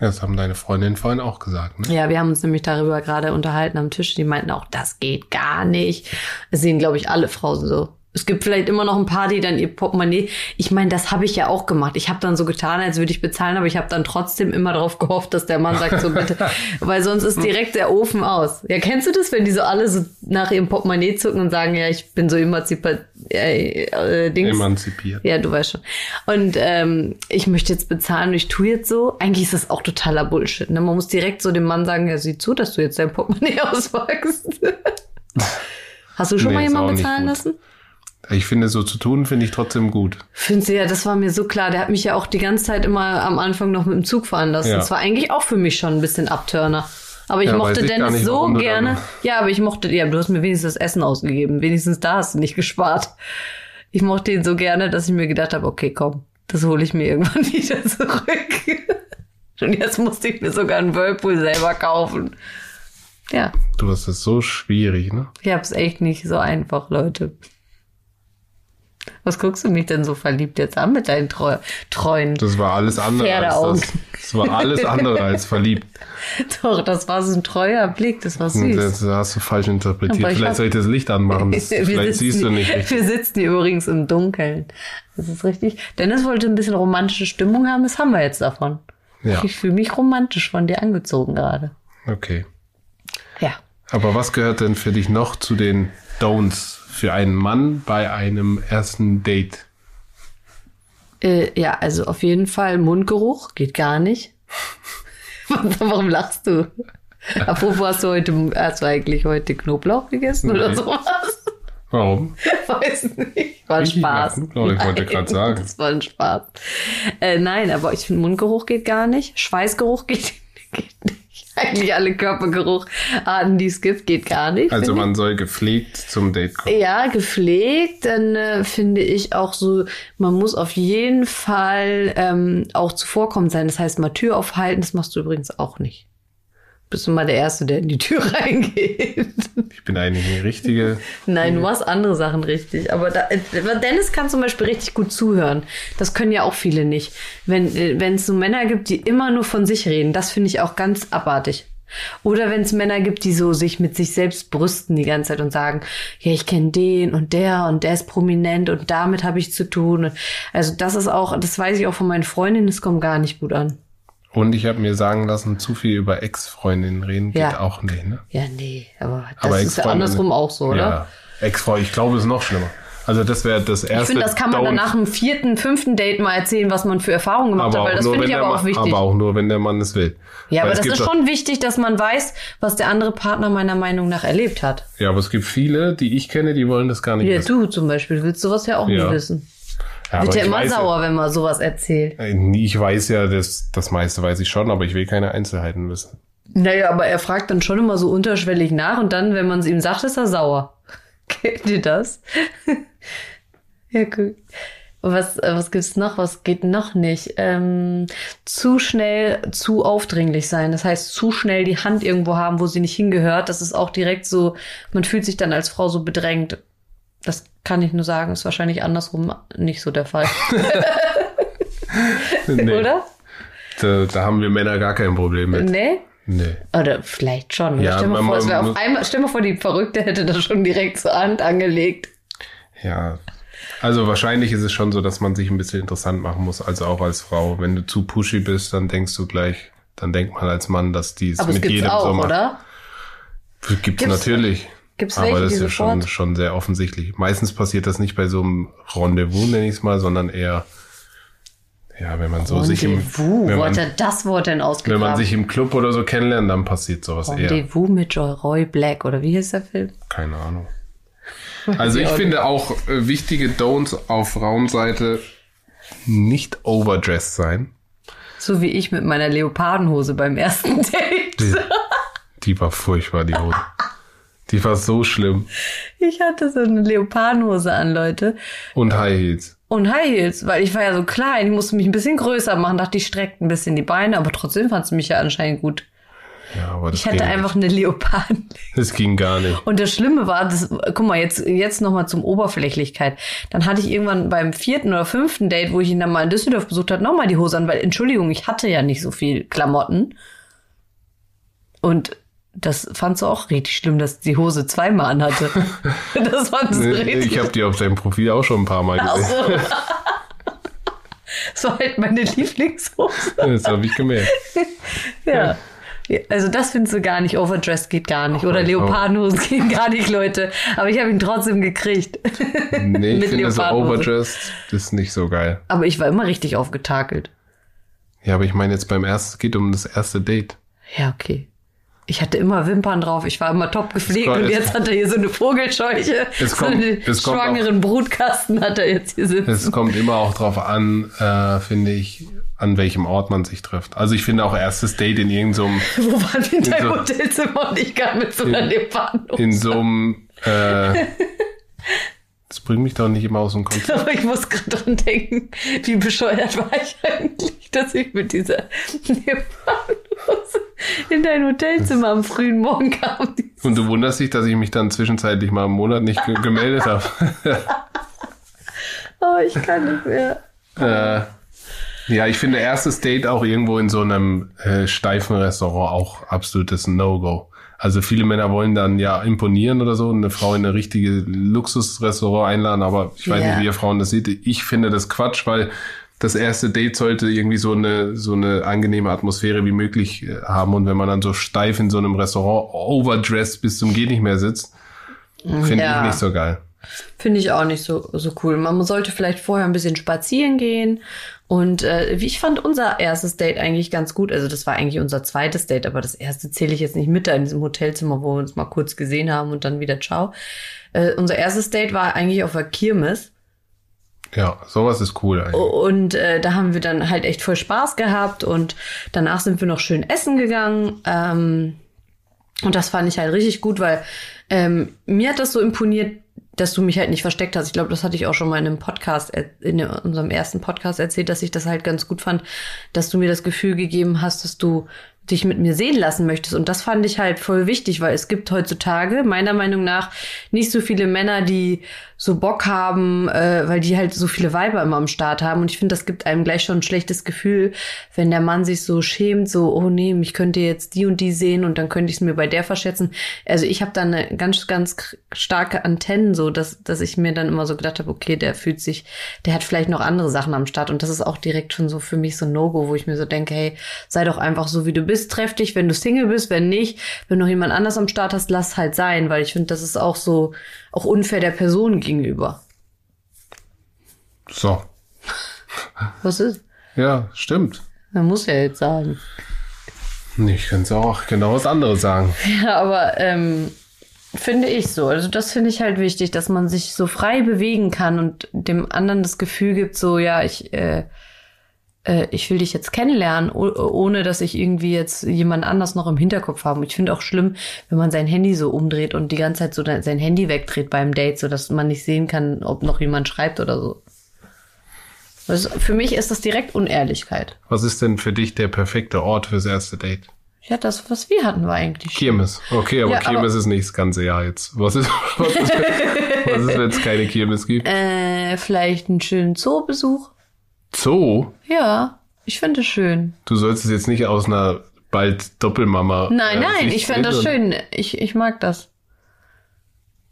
Speaker 1: das haben deine Freundinnen vorhin auch gesagt, ne?
Speaker 2: Ja, wir haben uns nämlich darüber gerade unterhalten am Tisch. Die meinten auch, das geht gar nicht. Das sehen, glaube ich, alle Frauen so. Es gibt vielleicht immer noch ein paar, die dann ihr Portemonnaie. Ich meine, das habe ich ja auch gemacht. Ich habe dann so getan, als würde ich bezahlen, aber ich habe dann trotzdem immer darauf gehofft, dass der Mann sagt so bitte, weil sonst ist direkt der Ofen aus. Ja, kennst du das, wenn die so alle so nach ihrem Portemonnaie zucken und sagen, ja, ich bin so emanzipiert, äh, äh, Dings.
Speaker 1: Emanzipiert.
Speaker 2: Ja, du weißt schon. Und ähm, ich möchte jetzt bezahlen und ich tue jetzt so. Eigentlich ist das auch totaler Bullshit. Ne? Man muss direkt so dem Mann sagen, ja, sieh zu, dass du jetzt dein Portemonnaie auspackst. Hast du schon
Speaker 1: Nee,
Speaker 2: mal jemanden bezahlen lassen?
Speaker 1: Ich finde, so zu tun, finde ich trotzdem gut.
Speaker 2: Findest du ja, das war mir so klar. Der hat mich ja auch die ganze Zeit immer am Anfang noch mit dem Zug fahren lassen.
Speaker 1: Ja.
Speaker 2: Das war eigentlich auch für mich schon ein bisschen Abturner. Aber ich
Speaker 1: Ja,
Speaker 2: mochte Dennis
Speaker 1: nicht,
Speaker 2: so gerne. Ja, aber ich mochte, ja, du hast mir wenigstens das Essen ausgegeben. Wenigstens da hast du nicht gespart. Ich mochte ihn so gerne, dass ich mir gedacht habe, okay, komm, das hole ich mir irgendwann wieder zurück. Und jetzt musste ich mir sogar einen Whirlpool selber kaufen. Ja,
Speaker 1: Du hast es so schwierig, ne?
Speaker 2: ich hab's echt nicht so einfach, Leute. Was guckst du mich denn so verliebt jetzt an mit deinen Treu treuen?
Speaker 1: Das war alles andere als das. Das war alles andere als verliebt.
Speaker 2: Doch, das war so ein treuer Blick, das war
Speaker 1: Und
Speaker 2: süß.
Speaker 1: Das hast du falsch interpretiert. Vielleicht
Speaker 2: hab-
Speaker 1: soll ich das Licht anmachen. Das, vielleicht
Speaker 2: sitzen-
Speaker 1: siehst du nicht richtig.
Speaker 2: Wir sitzen hier übrigens im Dunkeln. Das ist richtig. Dennis wollte ein bisschen romantische Stimmung haben, das haben wir jetzt davon.
Speaker 1: Ja,
Speaker 2: Ich fühle mich romantisch von dir angezogen gerade.
Speaker 1: okay.
Speaker 2: Ja.
Speaker 1: Aber was gehört denn für dich noch zu den Don'ts für einen Mann bei einem ersten Date?
Speaker 2: Äh, ja, also auf jeden Fall Mundgeruch geht gar nicht. Warum lachst du? Apropos, hast du heute, hast du eigentlich heute Knoblauch gegessen oder
Speaker 1: Nee.
Speaker 2: sowas?
Speaker 1: Warum?
Speaker 2: Weiß nicht. War ein
Speaker 1: Richtig
Speaker 2: Spaß.
Speaker 1: Knoblauch, ich wollte grad sagen.
Speaker 2: Das war ein Spaß. Äh, nein, aber ich finde, Mundgeruch geht gar nicht. Schweißgeruch geht, geht nicht. Eigentlich alle Körpergerucharten, die es gibt, geht gar nicht.
Speaker 1: Also man soll gepflegt zum Date kommen.
Speaker 2: ich. ja, gepflegt, dann äh, finde ich auch so, man muss auf jeden Fall ähm, auch zuvorkommend sein. Das heißt, mal Tür aufhalten, das machst du übrigens auch nicht. Bist du mal der Erste, der in die Tür reingeht.
Speaker 1: Ich bin eigentlich eine richtige.
Speaker 2: Nein, du machst andere Sachen richtig. Aber da, äh, Dennis kann zum Beispiel richtig gut zuhören. Das können ja auch viele nicht. Wenn äh, wenn es so Männer gibt, die immer nur von sich reden, das finde ich auch ganz abartig. Oder wenn es Männer gibt, die so sich mit sich selbst brüsten die ganze Zeit und sagen, ja, ich kenne den und der und der ist prominent und damit habe ich zu tun. Also das ist auch, das weiß ich auch von meinen Freundinnen, das kommt gar nicht gut an.
Speaker 1: Und ich habe mir sagen lassen, zu viel über Ex-Freundinnen reden geht
Speaker 2: Ja.
Speaker 1: auch nicht, ne?
Speaker 2: Ja, nee, aber das
Speaker 1: Aber
Speaker 2: ist ja andersrum auch so, oder?
Speaker 1: Ja. Ex-Freund, ich glaube, es ist noch schlimmer. Also das wäre das erste.
Speaker 2: Ich finde, das kann man dann nach dem vierten, fünften Date mal erzählen, was man für Erfahrungen gemacht hat, weil das finde ich aber auch wichtig.
Speaker 1: aber auch nur, wenn der Mann es will.
Speaker 2: ja,
Speaker 1: Weil
Speaker 2: aber das ist schon wichtig, dass man weiß, was der andere Partner meiner Meinung nach erlebt hat.
Speaker 1: Ja, aber es gibt viele, die ich kenne, die wollen das gar nicht
Speaker 2: Ja,
Speaker 1: wissen.
Speaker 2: du zum Beispiel willst sowas ja auch
Speaker 1: Ja.
Speaker 2: nie wissen.
Speaker 1: Ja,
Speaker 2: Wird ja
Speaker 1: ich
Speaker 2: immer
Speaker 1: weiß
Speaker 2: sauer, wenn man sowas erzählt.
Speaker 1: Ja, ich weiß ja, das, das meiste weiß ich schon, aber ich will keine Einzelheiten wissen.
Speaker 2: Naja, aber er fragt dann schon immer so unterschwellig nach und dann, wenn man es ihm sagt, ist er sauer. Kennt ihr das? ja, gut. Was, äh, was gibt's noch? Was geht noch nicht? Ähm, zu schnell, zu aufdringlich sein. Das heißt, zu schnell die Hand irgendwo haben, wo sie nicht hingehört. Das ist auch direkt so, man fühlt sich dann als Frau so bedrängt. Das kann ich nur sagen, ist wahrscheinlich andersrum nicht so der Fall.
Speaker 1: Nee,
Speaker 2: Oder?
Speaker 1: Da, da haben wir Männer gar kein Problem mit.
Speaker 2: Nee?
Speaker 1: Nee.
Speaker 2: Oder vielleicht schon.
Speaker 1: Ja,
Speaker 2: stell, mal vor,
Speaker 1: man
Speaker 2: auf einmal, stell mal vor, die Verrückte hätte das schon direkt zur Hand angelegt.
Speaker 1: Ja. Also wahrscheinlich ist es schon so, dass man sich ein bisschen interessant machen muss, also auch als Frau. Wenn du zu pushy bist, dann denkst du gleich, dann denkt man als Mann, dass die es mit jedem
Speaker 2: auch,
Speaker 1: so macht.
Speaker 2: oder?
Speaker 1: Gibt's,
Speaker 2: Gibt's-
Speaker 1: natürlich.
Speaker 2: Gibt's
Speaker 1: Aber
Speaker 2: welche,
Speaker 1: das
Speaker 2: die
Speaker 1: ist ja schon, schon sehr offensichtlich. Meistens passiert das nicht bei so einem Rendezvous, nenne ich es mal, sondern eher, ja, wenn man so sich im,
Speaker 2: Rendezvous,
Speaker 1: wenn
Speaker 2: wo
Speaker 1: man,
Speaker 2: hat er das Wort denn
Speaker 1: wenn
Speaker 2: ausgegraben?
Speaker 1: man sich im Club oder so kennenlernt, dann passiert sowas eher.
Speaker 2: Rendezvous mit Joy Roy Black, oder wie hieß der Film?
Speaker 1: Keine Ahnung. Also ich finde auch äh, wichtige Don'ts auf Raumseite nicht overdressed sein.
Speaker 2: So wie ich mit meiner Leopardenhose beim ersten Date.
Speaker 1: Die, die war furchtbar, die Hose. Die war so schlimm.
Speaker 2: Ich hatte so eine Leopardenhose an, Leute.
Speaker 1: Und High Heels.
Speaker 2: Und High Heels, weil ich war ja so klein, ich musste mich ein bisschen größer machen, dachte, ich streckt ein bisschen die Beine, aber trotzdem fand sie mich ja anscheinend gut.
Speaker 1: Ja, aber das
Speaker 2: Ich hatte einfach eine Leoparden.
Speaker 1: Nicht. Das ging gar nicht.
Speaker 2: Und das Schlimme war, das, guck mal, jetzt, jetzt nochmal zum Oberflächlichkeit. Dann hatte ich irgendwann beim vierten oder fünften Date, wo ich ihn dann mal in Düsseldorf besucht habe, nochmal die Hose an, weil, Entschuldigung, ich hatte ja nicht so viel Klamotten. Und Das fandst du auch richtig schlimm, dass die Hose zweimal anhatte. das fandst du richtig.
Speaker 1: Ich habe die auf deinem Profil auch schon ein paar Mal gesehen.
Speaker 2: so. Das war halt meine Lieblingshose.
Speaker 1: Das habe ich gemerkt.
Speaker 2: Ja. Also das findest du gar nicht. Overdressed geht gar nicht. Oder
Speaker 1: Oh, oh.
Speaker 2: Leopardenhosen gehen gar nicht, Leute. Aber ich habe ihn trotzdem gekriegt.
Speaker 1: Nee, ich finde so
Speaker 2: Leopardenhose.
Speaker 1: overdressed ist nicht so geil.
Speaker 2: Aber ich war immer richtig aufgetakelt.
Speaker 1: Ja, aber ich meine jetzt beim ersten, es geht um das erste Date.
Speaker 2: Ja, okay. Ich hatte immer Wimpern drauf, ich war immer top gepflegt
Speaker 1: kommt-
Speaker 2: und jetzt hat er hier so eine Vogelscheuche,
Speaker 1: Es
Speaker 2: so
Speaker 1: kommt-
Speaker 2: einen
Speaker 1: es kommt
Speaker 2: schwangeren Brutkasten hat er jetzt hier sitzen.
Speaker 1: Es kommt immer auch drauf an, äh, finde ich, an welchem Ort man sich trifft. Also ich finde auch erstes Date in irgendeinem,
Speaker 2: Wo waren wir in deinem
Speaker 1: so-
Speaker 2: Hotelzimmer und ich kam mit so einer
Speaker 1: In-
Speaker 2: Leopardenhose.
Speaker 1: in so einem, äh, das bringt mich doch nicht immer aus dem Konzept.
Speaker 2: Aber ich muss gerade dran denken, wie bescheuert war ich eigentlich, dass ich mit dieser Leopardenhose in dein Hotelzimmer am frühen Morgen kam.
Speaker 1: Und du wunderst dich, dass ich mich dann zwischenzeitlich mal einen Monat nicht ge gemeldet habe.
Speaker 2: Oh, ich kann nicht mehr.
Speaker 1: äh, ja, ich finde erstes Date auch irgendwo in so einem äh, steifen Restaurant auch absolutes No-Go. Also viele Männer wollen dann ja imponieren oder so und eine Frau in eine richtige Luxusrestaurant einladen, aber ich weiß
Speaker 2: Ja.
Speaker 1: nicht, wie ihr Frauen das seht. Ich finde das Quatsch, weil das erste Date sollte irgendwie so eine so eine angenehme Atmosphäre wie möglich äh, haben und wenn man dann so steif in so einem Restaurant overdressed bis zum geht nicht mehr sitzt, finde
Speaker 2: Ja.
Speaker 1: ich nicht so geil.
Speaker 2: Finde ich auch nicht so, so cool. Man sollte vielleicht vorher ein bisschen spazieren gehen. Und äh, wie ich fand unser erstes Date eigentlich ganz gut. Also das war eigentlich unser zweites Date, aber das erste zähle ich jetzt nicht mit da in diesem Hotelzimmer, wo wir uns mal kurz gesehen haben und dann wieder ciao. Äh, unser erstes Date war eigentlich auf der Kirmes.
Speaker 1: Ja, sowas ist cool eigentlich.
Speaker 2: Und äh, da haben wir dann halt echt voll Spaß gehabt und danach sind wir noch schön essen gegangen. Ähm, und das fand ich halt richtig gut, weil ähm, mir hat das so imponiert, dass du mich halt nicht versteckt hast. Ich glaube, das hatte ich auch schon mal in einem Podcast, er- in unserem ersten Podcast erzählt, dass ich das halt ganz gut fand, dass du mir das Gefühl gegeben hast, dass du dich mit mir sehen lassen möchtest. Und das fand ich halt voll wichtig, weil es gibt heutzutage meiner Meinung nach nicht so viele Männer, die so Bock haben, äh, weil die halt so viele Weiber immer am Start haben. Und ich finde, das gibt einem gleich schon ein schlechtes Gefühl, wenn der Mann sich so schämt, so, oh nee, ich könnte jetzt die und die sehen und dann könnte ich es mir bei der verschätzen. Also ich habe dann eine ganz, ganz starke Antennen, so dass, dass ich mir dann immer so gedacht habe, okay, der fühlt sich, der hat vielleicht noch andere Sachen am Start. Und das ist auch direkt schon so für mich so ein No-Go, wo ich mir so denke, hey, sei doch einfach so, wie du bist, treff dich, wenn du Single bist, wenn nicht, wenn noch jemand anders am Start hast, lass halt sein, weil ich finde, das ist auch so, auch unfair der Person gegenüber.
Speaker 1: So.
Speaker 2: Was ist?
Speaker 1: Ja, stimmt.
Speaker 2: Man muss ja jetzt sagen.
Speaker 1: Ich könnte auch genau was anderes sagen.
Speaker 2: Ja, aber ähm, finde ich so. Also das finde ich halt wichtig, dass man sich so frei bewegen kann und dem anderen das Gefühl gibt, so ja, ich äh, äh, ich will dich jetzt kennenlernen, oh- ohne dass ich irgendwie jetzt jemand anders noch im Hinterkopf habe. Ich finde auch schlimm, wenn man sein Handy so umdreht und die ganze Zeit so sein Handy wegdreht beim Date, so dass man nicht sehen kann, ob noch jemand schreibt oder so. Das, für mich ist das direkt Unehrlichkeit.
Speaker 1: Was ist denn für dich der perfekte Ort fürs erste Date?
Speaker 2: Ja, das, was wir hatten, war eigentlich.
Speaker 1: Kirmes. Okay, aber
Speaker 2: Ja,
Speaker 1: Kirmes ist nicht das ganze Jahr jetzt. Was ist, was ist, was ist wenn es keine Kirmes gibt?
Speaker 2: Äh, vielleicht einen schönen Zoobesuch.
Speaker 1: Zoo?
Speaker 2: Ja, ich finde es schön.
Speaker 1: Du sollst es jetzt nicht aus einer bald Doppelmama.
Speaker 2: Nein,
Speaker 1: äh,
Speaker 2: nein, ich finde das schön. Ich, ich mag das.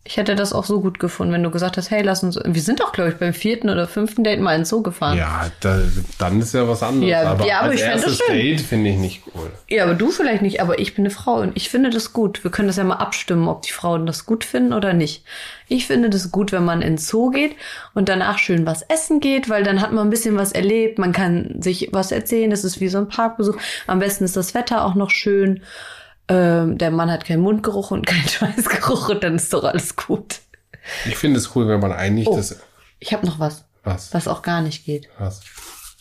Speaker 2: Ich hätte das auch so gut gefunden, wenn du gesagt hast, hey, lass uns. Wir sind doch, glaube ich, beim vierten oder fünften Date mal ins Zoo gefahren.
Speaker 1: Ja, da, dann ist ja was anderes.
Speaker 2: Ja,
Speaker 1: aber
Speaker 2: ja, aber
Speaker 1: als
Speaker 2: ich fänd das schön.
Speaker 1: Date finde ich nicht cool.
Speaker 2: Ja, aber du vielleicht nicht, aber ich bin eine Frau und ich finde das gut. Wir können das ja mal abstimmen, ob die Frauen das gut finden oder nicht. Ich finde das gut, wenn man ins Zoo geht und danach schön was essen geht, weil dann hat man ein bisschen was erlebt, man kann sich was erzählen, das ist wie so ein Parkbesuch. Am besten ist das Wetter auch noch schön. Ähm, der Mann hat keinen Mundgeruch und keinen Schweißgeruch und dann ist doch alles gut.
Speaker 1: Ich finde es cool, wenn man eigentlich
Speaker 2: Oh.
Speaker 1: das.
Speaker 2: Ich habe noch was,
Speaker 1: Was?
Speaker 2: was auch gar nicht geht.
Speaker 1: Was?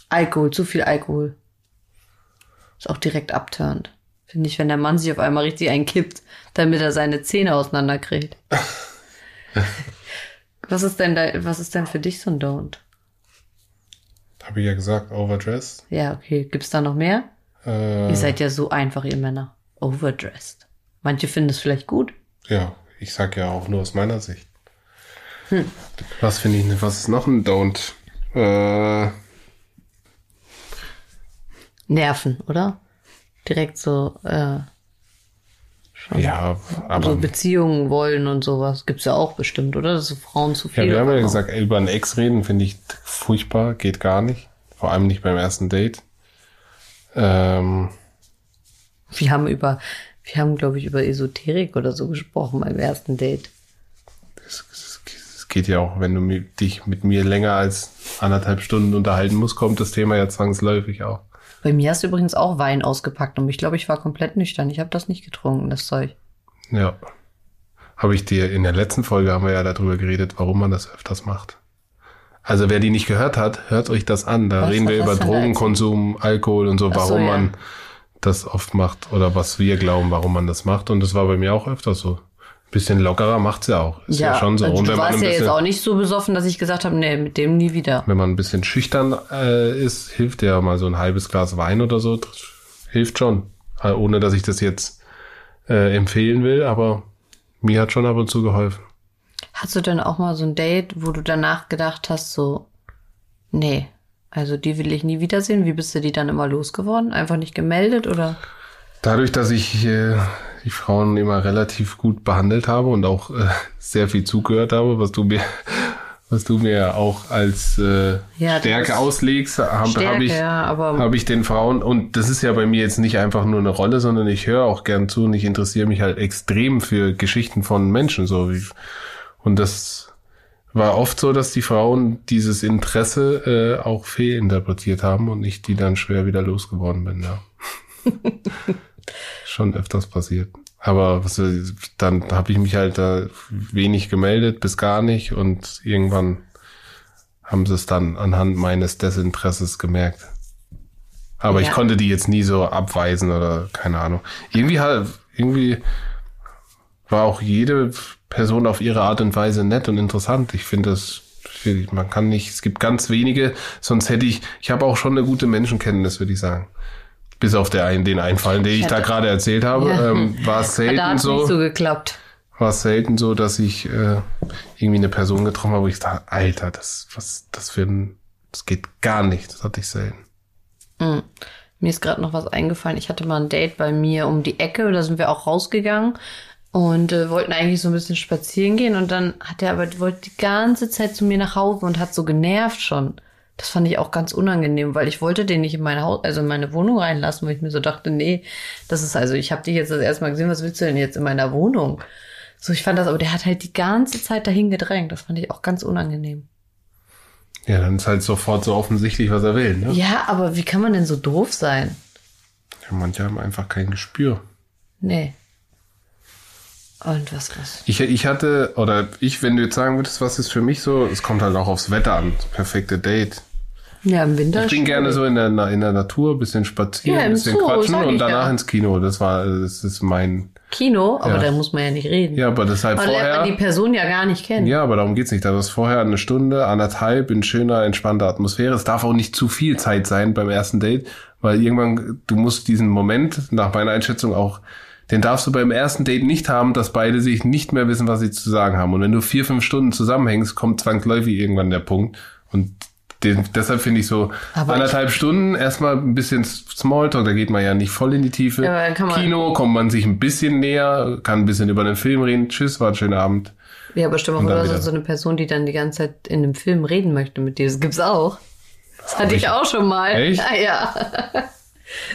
Speaker 2: Alkohol, zu viel Alkohol. Ist auch direkt abturnt. Finde ich, wenn der Mann sich auf einmal richtig einkippt, damit er seine Zähne auseinanderkriegt. was ist denn da, was ist denn für dich so ein Don't?
Speaker 1: Habe ich ja gesagt, overdressed.
Speaker 2: Ja, okay. Gibt's da noch mehr?
Speaker 1: Äh,
Speaker 2: Ihr seid ja so einfach, ihr Männer. Overdressed. Manche finden es vielleicht gut.
Speaker 1: ja, ich sag ja auch nur aus meiner Sicht.
Speaker 2: Hm.
Speaker 1: Was finde ich, was ist noch ein Don't? Äh,
Speaker 2: Nerven, oder? Direkt so, äh, Schon.
Speaker 1: Ja, aber.
Speaker 2: so Beziehungen wollen und sowas. Gibt's ja auch bestimmt, oder? Dass so Frauen zu viel
Speaker 1: Ja, wir haben ja gesagt, über einen Ex reden finde ich furchtbar, geht gar nicht. Vor allem nicht beim ersten Date. Ähm,
Speaker 2: Wir haben über, wir haben, glaube ich, über Esoterik oder so gesprochen beim ersten Date.
Speaker 1: es, es, es geht ja auch, wenn du mit, dich mit mir länger als anderthalb Stunden unterhalten musst, kommt das Thema ja zwangsläufig auch.
Speaker 2: Bei mir hast du übrigens auch Wein ausgepackt und ich glaube, ich war komplett nüchtern. Ich habe das nicht getrunken, das Zeug.
Speaker 1: Ja. Habe ich dir in der letzten Folge haben wir ja darüber geredet, warum man das öfters macht. Also wer die nicht gehört hat, hört euch das an. Da
Speaker 2: Was-
Speaker 1: reden wir über Drogenkonsum, Alkohol und so,
Speaker 2: Ach so,
Speaker 1: warum
Speaker 2: ja.
Speaker 1: man das oft macht oder was wir glauben, warum man das macht. Und das war bei mir auch öfters so. bisschen lockerer macht's ja auch. Ist ja, schon so.
Speaker 2: also
Speaker 1: Und
Speaker 2: du
Speaker 1: wenn man,
Speaker 2: warst
Speaker 1: ein
Speaker 2: ja jetzt auch nicht so besoffen, dass ich gesagt habe, nee, mit dem nie wieder.
Speaker 1: wenn man ein bisschen schüchtern äh, ist, hilft ja mal so ein halbes Glas Wein oder so. Hilft schon. Äh, Ohne dass ich das jetzt äh, empfehlen will, aber mir hat schon ab und zu geholfen.
Speaker 2: Hast du denn auch mal so ein Date, wo du danach gedacht hast, so, nee, also die will ich nie wiedersehen? Wie bist du die dann immer losgeworden? Einfach nicht gemeldet oder?
Speaker 1: Dadurch, dass ich äh, die Frauen immer relativ gut behandelt habe und auch äh, sehr viel zugehört habe, was du mir, was du mir auch als äh,
Speaker 2: Ja,
Speaker 1: Stärke auslegst, habe hab ich,
Speaker 2: ja,
Speaker 1: habe ich den Frauen und das ist ja bei mir jetzt nicht einfach nur eine Rolle, sondern ich höre auch gern zu und ich interessiere mich halt extrem für Geschichten von Menschen so wie und das war oft so, dass die Frauen dieses Interesse äh, auch fehlinterpretiert haben und ich die dann schwer wieder losgeworden bin, ja. Schon öfters passiert. Aber was, dann habe ich mich halt da wenig gemeldet, bis gar nicht. Und irgendwann haben sie es dann anhand meines Desinteresses gemerkt. Aber ich
Speaker 2: Ja.
Speaker 1: konnte die jetzt nie so abweisen oder keine Ahnung. Irgendwie halt, irgendwie war auch jede Person auf ihre Art und Weise nett und interessant. Ich finde das, man kann nicht, es gibt ganz wenige, sonst hätte ich, ich habe auch schon eine gute Menschenkenntnis, würde ich sagen. Bis auf der einen, den Einfallen, den ich da gerade erzählt habe,
Speaker 2: Ja.
Speaker 1: ähm, war es selten so,
Speaker 2: nicht so geklappt.
Speaker 1: war es selten so, dass ich äh, irgendwie eine Person getroffen habe, wo ich dachte, Alter, das, was, das für ein, das geht gar nicht. Das hatte ich selten.
Speaker 2: Mhm. Mir ist gerade noch was eingefallen. Ich hatte mal ein Date bei mir um die Ecke, da sind wir auch rausgegangen und äh, wollten eigentlich so ein bisschen spazieren gehen und dann hat er aber wollte die ganze Zeit zu mir nach Hause und hat so genervt schon. Das fand ich auch ganz unangenehm, weil ich wollte den nicht in mein Haus, also in meine Wohnung reinlassen, weil ich mir so dachte, nee, das ist also, ich habe dich jetzt das erste Mal gesehen, was willst du denn jetzt in meiner Wohnung? So, ich fand das, aber der hat halt die ganze Zeit dahin gedrängt. Das fand ich auch ganz unangenehm.
Speaker 1: Ja, dann ist halt sofort so offensichtlich, was er will. Ne?
Speaker 2: Ja, aber wie kann man denn so doof sein?
Speaker 1: Ja, manche haben einfach kein Gespür.
Speaker 2: Nee. Und was, was?
Speaker 1: Ich, ich hatte, oder ich, wenn du jetzt sagen würdest, was ist für mich so, es kommt halt auch aufs Wetter an. Das perfekte Date.
Speaker 2: Ja, im Winter.
Speaker 1: Ich bin gerne so in der, in der Natur, bisschen spazieren,
Speaker 2: Ja, im
Speaker 1: bisschen
Speaker 2: Zoo,
Speaker 1: quatschen und danach
Speaker 2: ja.
Speaker 1: ins Kino. Das war, das ist mein,
Speaker 2: Kino, aber
Speaker 1: Ja.
Speaker 2: da muss man ja nicht reden.
Speaker 1: ja, aber das ist
Speaker 2: man lernt
Speaker 1: vorher.
Speaker 2: man die Person ja gar nicht kennen.
Speaker 1: Ja, aber darum geht's nicht. Da ist vorher eine Stunde, anderthalb in schöner, entspannter Atmosphäre. Es darf auch nicht zu viel Zeit sein beim ersten Date, weil irgendwann, du musst diesen Moment, nach meiner Einschätzung auch, den darfst du beim ersten Date nicht haben, dass beide sich nicht mehr wissen, was sie zu sagen haben. Und wenn du vier, fünf Stunden zusammenhängst, kommt zwangsläufig irgendwann der Punkt. Und den, deshalb finde ich so
Speaker 2: Aber
Speaker 1: anderthalb Stunden erstmal ein bisschen Smalltalk, da geht man ja nicht voll in die Tiefe.
Speaker 2: Ja,
Speaker 1: Kino kommt man sich ein bisschen näher, kann ein bisschen über den Film reden. Tschüss, war ein schöner Abend.
Speaker 2: Ja, aber stimmt auch, oder so, so eine Person, die dann die ganze Zeit in einem Film reden möchte mit dir. Das gibt's auch. Das hatte
Speaker 1: ich-
Speaker 2: ich auch schon mal.
Speaker 1: Echt?
Speaker 2: Ja, ja.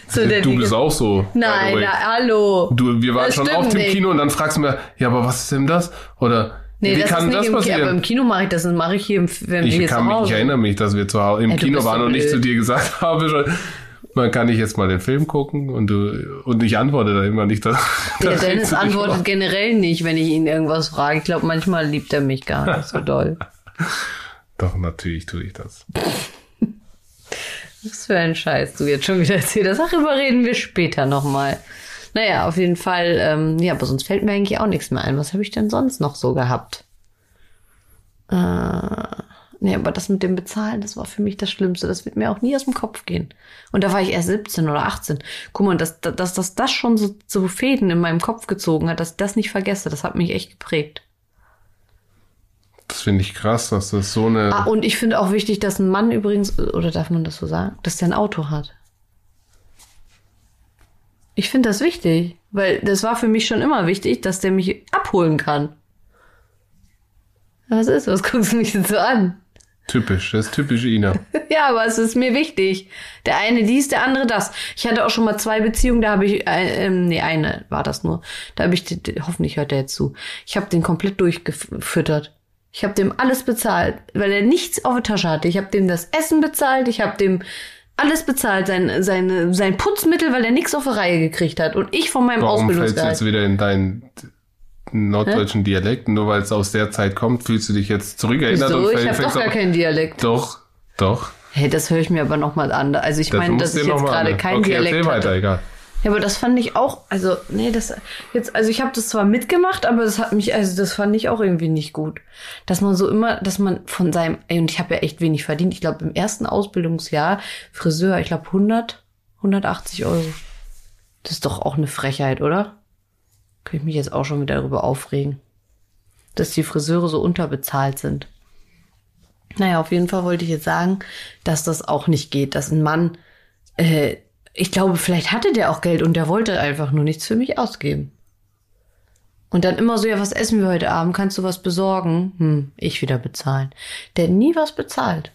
Speaker 2: So
Speaker 1: du bist auch so.
Speaker 2: Nein, na, hallo.
Speaker 1: Du, wir waren
Speaker 2: Das
Speaker 1: schon auf dem
Speaker 2: nicht.
Speaker 1: Kino und dann fragst du mir, ja, aber was ist denn das? Oder
Speaker 2: Nee,
Speaker 1: wie
Speaker 2: das
Speaker 1: kann
Speaker 2: ist nicht
Speaker 1: das
Speaker 2: im Kino, aber
Speaker 1: passieren?
Speaker 2: im Kino mache ich das, das mache ich hier, im, wenn
Speaker 1: Ich
Speaker 2: wir
Speaker 1: kann mich, ich erinnere mich, dass wir zu Hause im
Speaker 2: Ey,
Speaker 1: Kino waren
Speaker 2: so
Speaker 1: und ich zu dir gesagt habe schon, man kann ich jetzt mal den Film gucken und du und ich antworte da immer nicht. Da, da
Speaker 2: Der Dennis antwortet
Speaker 1: auf.
Speaker 2: generell nicht, wenn ich ihn irgendwas frage. Ich glaube, manchmal liebt er mich gar nicht so doll.
Speaker 1: Doch, natürlich tue ich das.
Speaker 2: Was für ein Scheiß du jetzt schon wieder erzählst. Darüber reden wir später nochmal. Naja, auf jeden Fall, ähm, ja, aber sonst fällt mir eigentlich auch nichts mehr ein. Was habe ich denn sonst noch so gehabt? Äh, nee, aber das mit dem Bezahlen, das war für mich das Schlimmste. Das wird mir auch nie aus dem Kopf gehen. Und da war ich erst 17 oder 18. Guck mal, dass, dass, dass, dass das schon so, so Fäden in meinem Kopf gezogen hat, dass ich das nicht vergesse, das hat mich echt geprägt.
Speaker 1: Das finde ich krass, dass das so eine.
Speaker 2: Ah, und ich finde auch wichtig, dass ein Mann übrigens, oder darf man das so sagen, dass der ein Auto hat. Ich finde das wichtig, weil das war für mich schon immer wichtig, dass der mich abholen kann. Was ist? Was guckst du mich jetzt so an?
Speaker 1: Typisch, das ist typisch Ina.
Speaker 2: Ja, aber es ist mir wichtig. Der eine dies, der andere das. Ich hatte auch schon mal zwei Beziehungen, da habe ich, äh, ähm, nee, eine war das nur. Da habe ich, hoffentlich hört er jetzt zu. Ich habe den komplett durchgefüttert. Ich habe dem alles bezahlt, weil er nichts auf der Tasche hatte. Ich habe dem das Essen bezahlt, ich habe dem alles bezahlt, sein, seine, sein Putzmittel, weil er nichts auf die Reihe gekriegt hat. Und ich von meinem
Speaker 1: Warum fällst du
Speaker 2: Ausbildungsgehalt.
Speaker 1: jetzt wieder in deinen norddeutschen Dialekt? Nur weil es aus der Zeit kommt, fühlst du dich jetzt zurückerinnert
Speaker 2: Wieso?
Speaker 1: und
Speaker 2: Ich habe doch gar keinen Dialekt.
Speaker 1: Doch, doch.
Speaker 2: Hey, das höre ich mir aber noch mal an. Also ich
Speaker 1: Das
Speaker 2: meine, dass ich jetzt gerade
Speaker 1: anhören.
Speaker 2: kein
Speaker 1: okay,
Speaker 2: Dialekt
Speaker 1: erzähl
Speaker 2: hatte.
Speaker 1: weiter, egal.
Speaker 2: Ja, aber das fand ich auch, also, nee, das jetzt, also ich habe das zwar mitgemacht, aber das hat mich, also das fand ich auch irgendwie nicht gut. Dass man so immer, dass man von seinem, ey, und ich habe ja echt wenig verdient. Ich glaube, im ersten Ausbildungsjahr Friseur, ich glaube 100, 180 Euro. Das ist doch auch eine Frechheit, oder? Könnte ich mich jetzt auch schon wieder darüber aufregen. Dass die Friseure so unterbezahlt sind. Naja, auf jeden Fall wollte ich jetzt sagen, dass das auch nicht geht, dass ein Mann, äh, ich glaube, vielleicht hatte der auch Geld und der wollte einfach nur nichts für mich ausgeben. Und dann immer so, ja, was essen wir heute Abend? Kannst du was besorgen? Hm, ich wieder bezahlen. Der hat nie was bezahlt.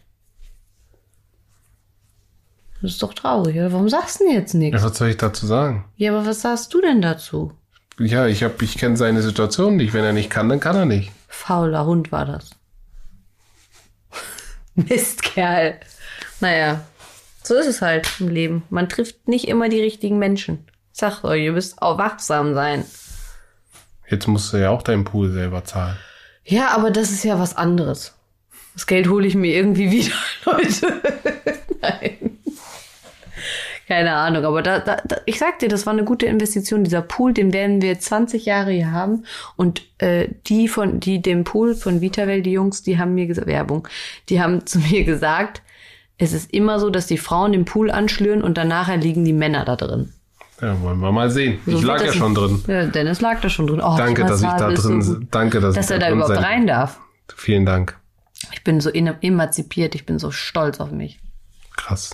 Speaker 2: Das ist doch traurig, oder? Warum sagst du denn jetzt nichts?
Speaker 1: Ja, was soll ich dazu sagen?
Speaker 2: Ja, aber was sagst du denn dazu?
Speaker 1: Ja, ich hab, ich kenne seine Situation nicht. Wenn er nicht kann, dann kann er nicht.
Speaker 2: Fauler Hund war das. Mistkerl. Naja, so ist es halt im Leben. Man trifft nicht immer die richtigen Menschen. Ich sag euch, ihr müsst auch wachsam sein.
Speaker 1: Jetzt musst du ja auch deinen Pool selber zahlen.
Speaker 2: Ja, aber das ist ja was anderes. Das Geld hole ich mir irgendwie wieder, Leute. Nein. Keine Ahnung, aber da, da, da, ich sag dir, das war eine gute Investition. Dieser Pool, den werden wir 20 Jahre hier haben. Und äh, die von, die dem Pool von Vitawell, die Jungs, die haben mir gesagt, Werbung, die haben zu mir gesagt, es ist immer so, dass die Frauen den Pool anschlüren und danach liegen die Männer da drin.
Speaker 1: Ja, wollen wir mal sehen.
Speaker 2: So
Speaker 1: ich lag ja
Speaker 2: das-
Speaker 1: schon drin.
Speaker 2: Ja, Dennis lag da schon drin. Oh,
Speaker 1: Danke, dass ich da drin,
Speaker 2: so
Speaker 1: danke, dass,
Speaker 2: dass
Speaker 1: ich
Speaker 2: er da
Speaker 1: drin
Speaker 2: überhaupt
Speaker 1: sein-
Speaker 2: rein darf.
Speaker 1: Vielen Dank.
Speaker 2: Ich bin so emanzipiert, ich bin so stolz auf mich.
Speaker 1: Krass.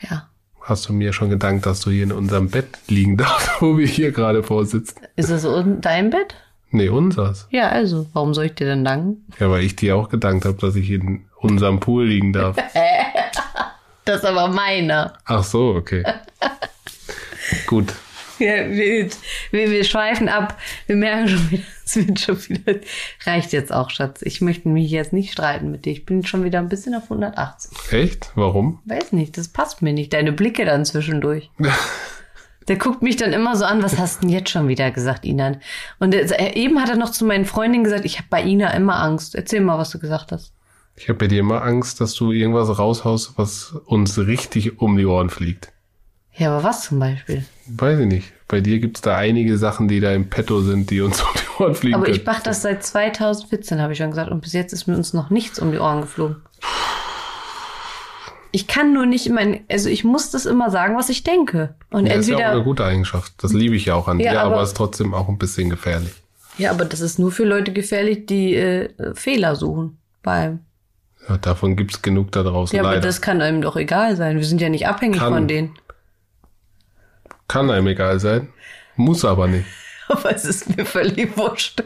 Speaker 2: Ja.
Speaker 1: Hast du mir schon gedankt, dass du hier in unserem Bett liegen darfst, wo wir hier gerade vorsitzen?
Speaker 2: Ist es un- dein Bett?
Speaker 1: Nee, unseres.
Speaker 2: Ja, also. Warum soll ich dir denn danken?
Speaker 1: Ja, weil ich dir auch gedankt habe, dass ich in unserem Pool liegen darf.
Speaker 2: Das ist aber meiner.
Speaker 1: Ach so, okay. Gut.
Speaker 2: Ja, wir, wir, wir schweifen ab. Wir merken schon wieder, es wird schon wieder. Reicht jetzt auch, Schatz. Ich möchte mich jetzt nicht streiten mit dir. Ich bin schon wieder ein bisschen auf 180.
Speaker 1: Echt? Warum?
Speaker 2: Weiß nicht, das passt mir nicht. Deine Blicke dann zwischendurch. Der guckt mich dann immer so an, was hast du denn jetzt schon wieder gesagt, Ina? Und er, eben hat er noch zu meinen Freundinnen gesagt, ich habe bei Ina immer Angst. Erzähl mal, was du gesagt hast.
Speaker 1: Ich habe bei dir immer Angst, dass du irgendwas raushaust, was uns richtig um die Ohren fliegt.
Speaker 2: Ja, aber was zum Beispiel?
Speaker 1: Weiß ich nicht. Bei dir gibt's da einige Sachen, die da im Petto sind, die uns um die Ohren fliegen
Speaker 2: Aber ich
Speaker 1: können.
Speaker 2: mache das seit 2014, habe ich schon gesagt. Und bis jetzt ist mir uns noch nichts um die Ohren geflogen. Ich kann nur nicht mein, also ich muss das immer sagen, was ich denke. Und
Speaker 1: Ja, ist ja auch
Speaker 2: entweder,
Speaker 1: eine gute Eigenschaft. Das liebe ich ja auch an
Speaker 2: Ja,
Speaker 1: dir, aber,
Speaker 2: aber-
Speaker 1: es ist trotzdem auch ein bisschen gefährlich.
Speaker 2: ja, aber das ist nur für Leute gefährlich, die äh, Fehler suchen beim.
Speaker 1: Ja, davon gibt's genug da draußen.
Speaker 2: Ja, aber
Speaker 1: leider.
Speaker 2: das kann einem doch egal sein. Wir sind ja nicht abhängig
Speaker 1: Kann.
Speaker 2: von denen.
Speaker 1: Kann einem egal sein. Muss aber nicht.
Speaker 2: Aber es ist mir völlig wurscht.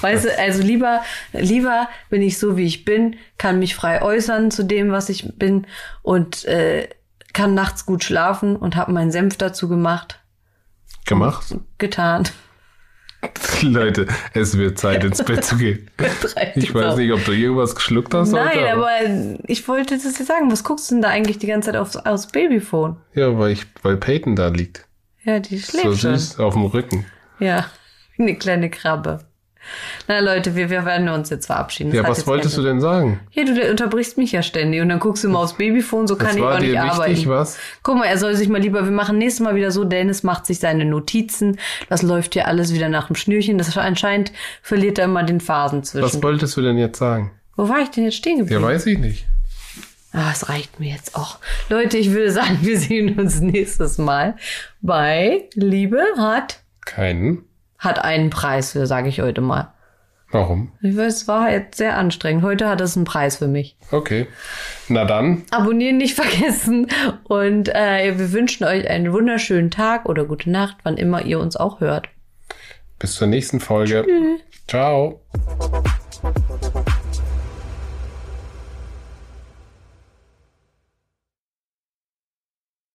Speaker 2: Weißt du, also lieber, lieber bin ich so, wie ich bin, kann mich frei äußern zu dem, was ich bin und äh, kann nachts gut schlafen und habe meinen Senf dazu gemacht,
Speaker 1: Gemacht?
Speaker 2: getan.
Speaker 1: Leute, es wird Zeit ins Bett zu gehen. Ich weiß nicht, ob du irgendwas geschluckt hast
Speaker 2: Nein,
Speaker 1: heute,
Speaker 2: aber ich wollte das dir sagen. Was guckst du denn da eigentlich die ganze Zeit aufs, aufs Babyphone?
Speaker 1: Ja, weil ich, weil Peyton da liegt.
Speaker 2: Ja, die schläft
Speaker 1: So
Speaker 2: schon.
Speaker 1: süß auf dem Rücken.
Speaker 2: Ja, eine kleine Krabbe. Na Leute, wir, wir werden uns jetzt verabschieden. Das
Speaker 1: Ja, was wolltest du
Speaker 2: Ende.
Speaker 1: denn sagen?
Speaker 2: Ja, du unterbrichst mich ja ständig und dann guckst du mal aufs Babyphone, so kann
Speaker 1: Das
Speaker 2: ich
Speaker 1: war
Speaker 2: auch nicht
Speaker 1: dir
Speaker 2: arbeiten.
Speaker 1: wichtig, was?
Speaker 2: Guck mal, er soll sich mal lieber, wir machen nächstes Mal wieder so, Dennis macht sich seine Notizen, das läuft hier alles wieder nach dem Schnürchen, das anscheinend verliert er immer den Phasen
Speaker 1: Was
Speaker 2: zwischen.
Speaker 1: wolltest du denn jetzt sagen?
Speaker 2: Wo war ich denn jetzt stehen
Speaker 1: Ja,
Speaker 2: geblieben?
Speaker 1: weiß ich nicht.
Speaker 2: Ah, es reicht mir jetzt auch. Leute, ich würde sagen, wir sehen uns nächstes Mal bei Liebe hat,
Speaker 1: Keinen.
Speaker 2: Hat einen Preis für, sage ich heute mal.
Speaker 1: Warum?
Speaker 2: Ich weiß, es war jetzt sehr anstrengend. Heute hat es einen Preis für mich.
Speaker 1: Okay. Na dann.
Speaker 2: Abonnieren nicht vergessen. Und äh, wir wünschen euch einen wunderschönen Tag oder gute Nacht, wann immer ihr uns auch hört.
Speaker 1: Bis zur nächsten Folge. Ciao.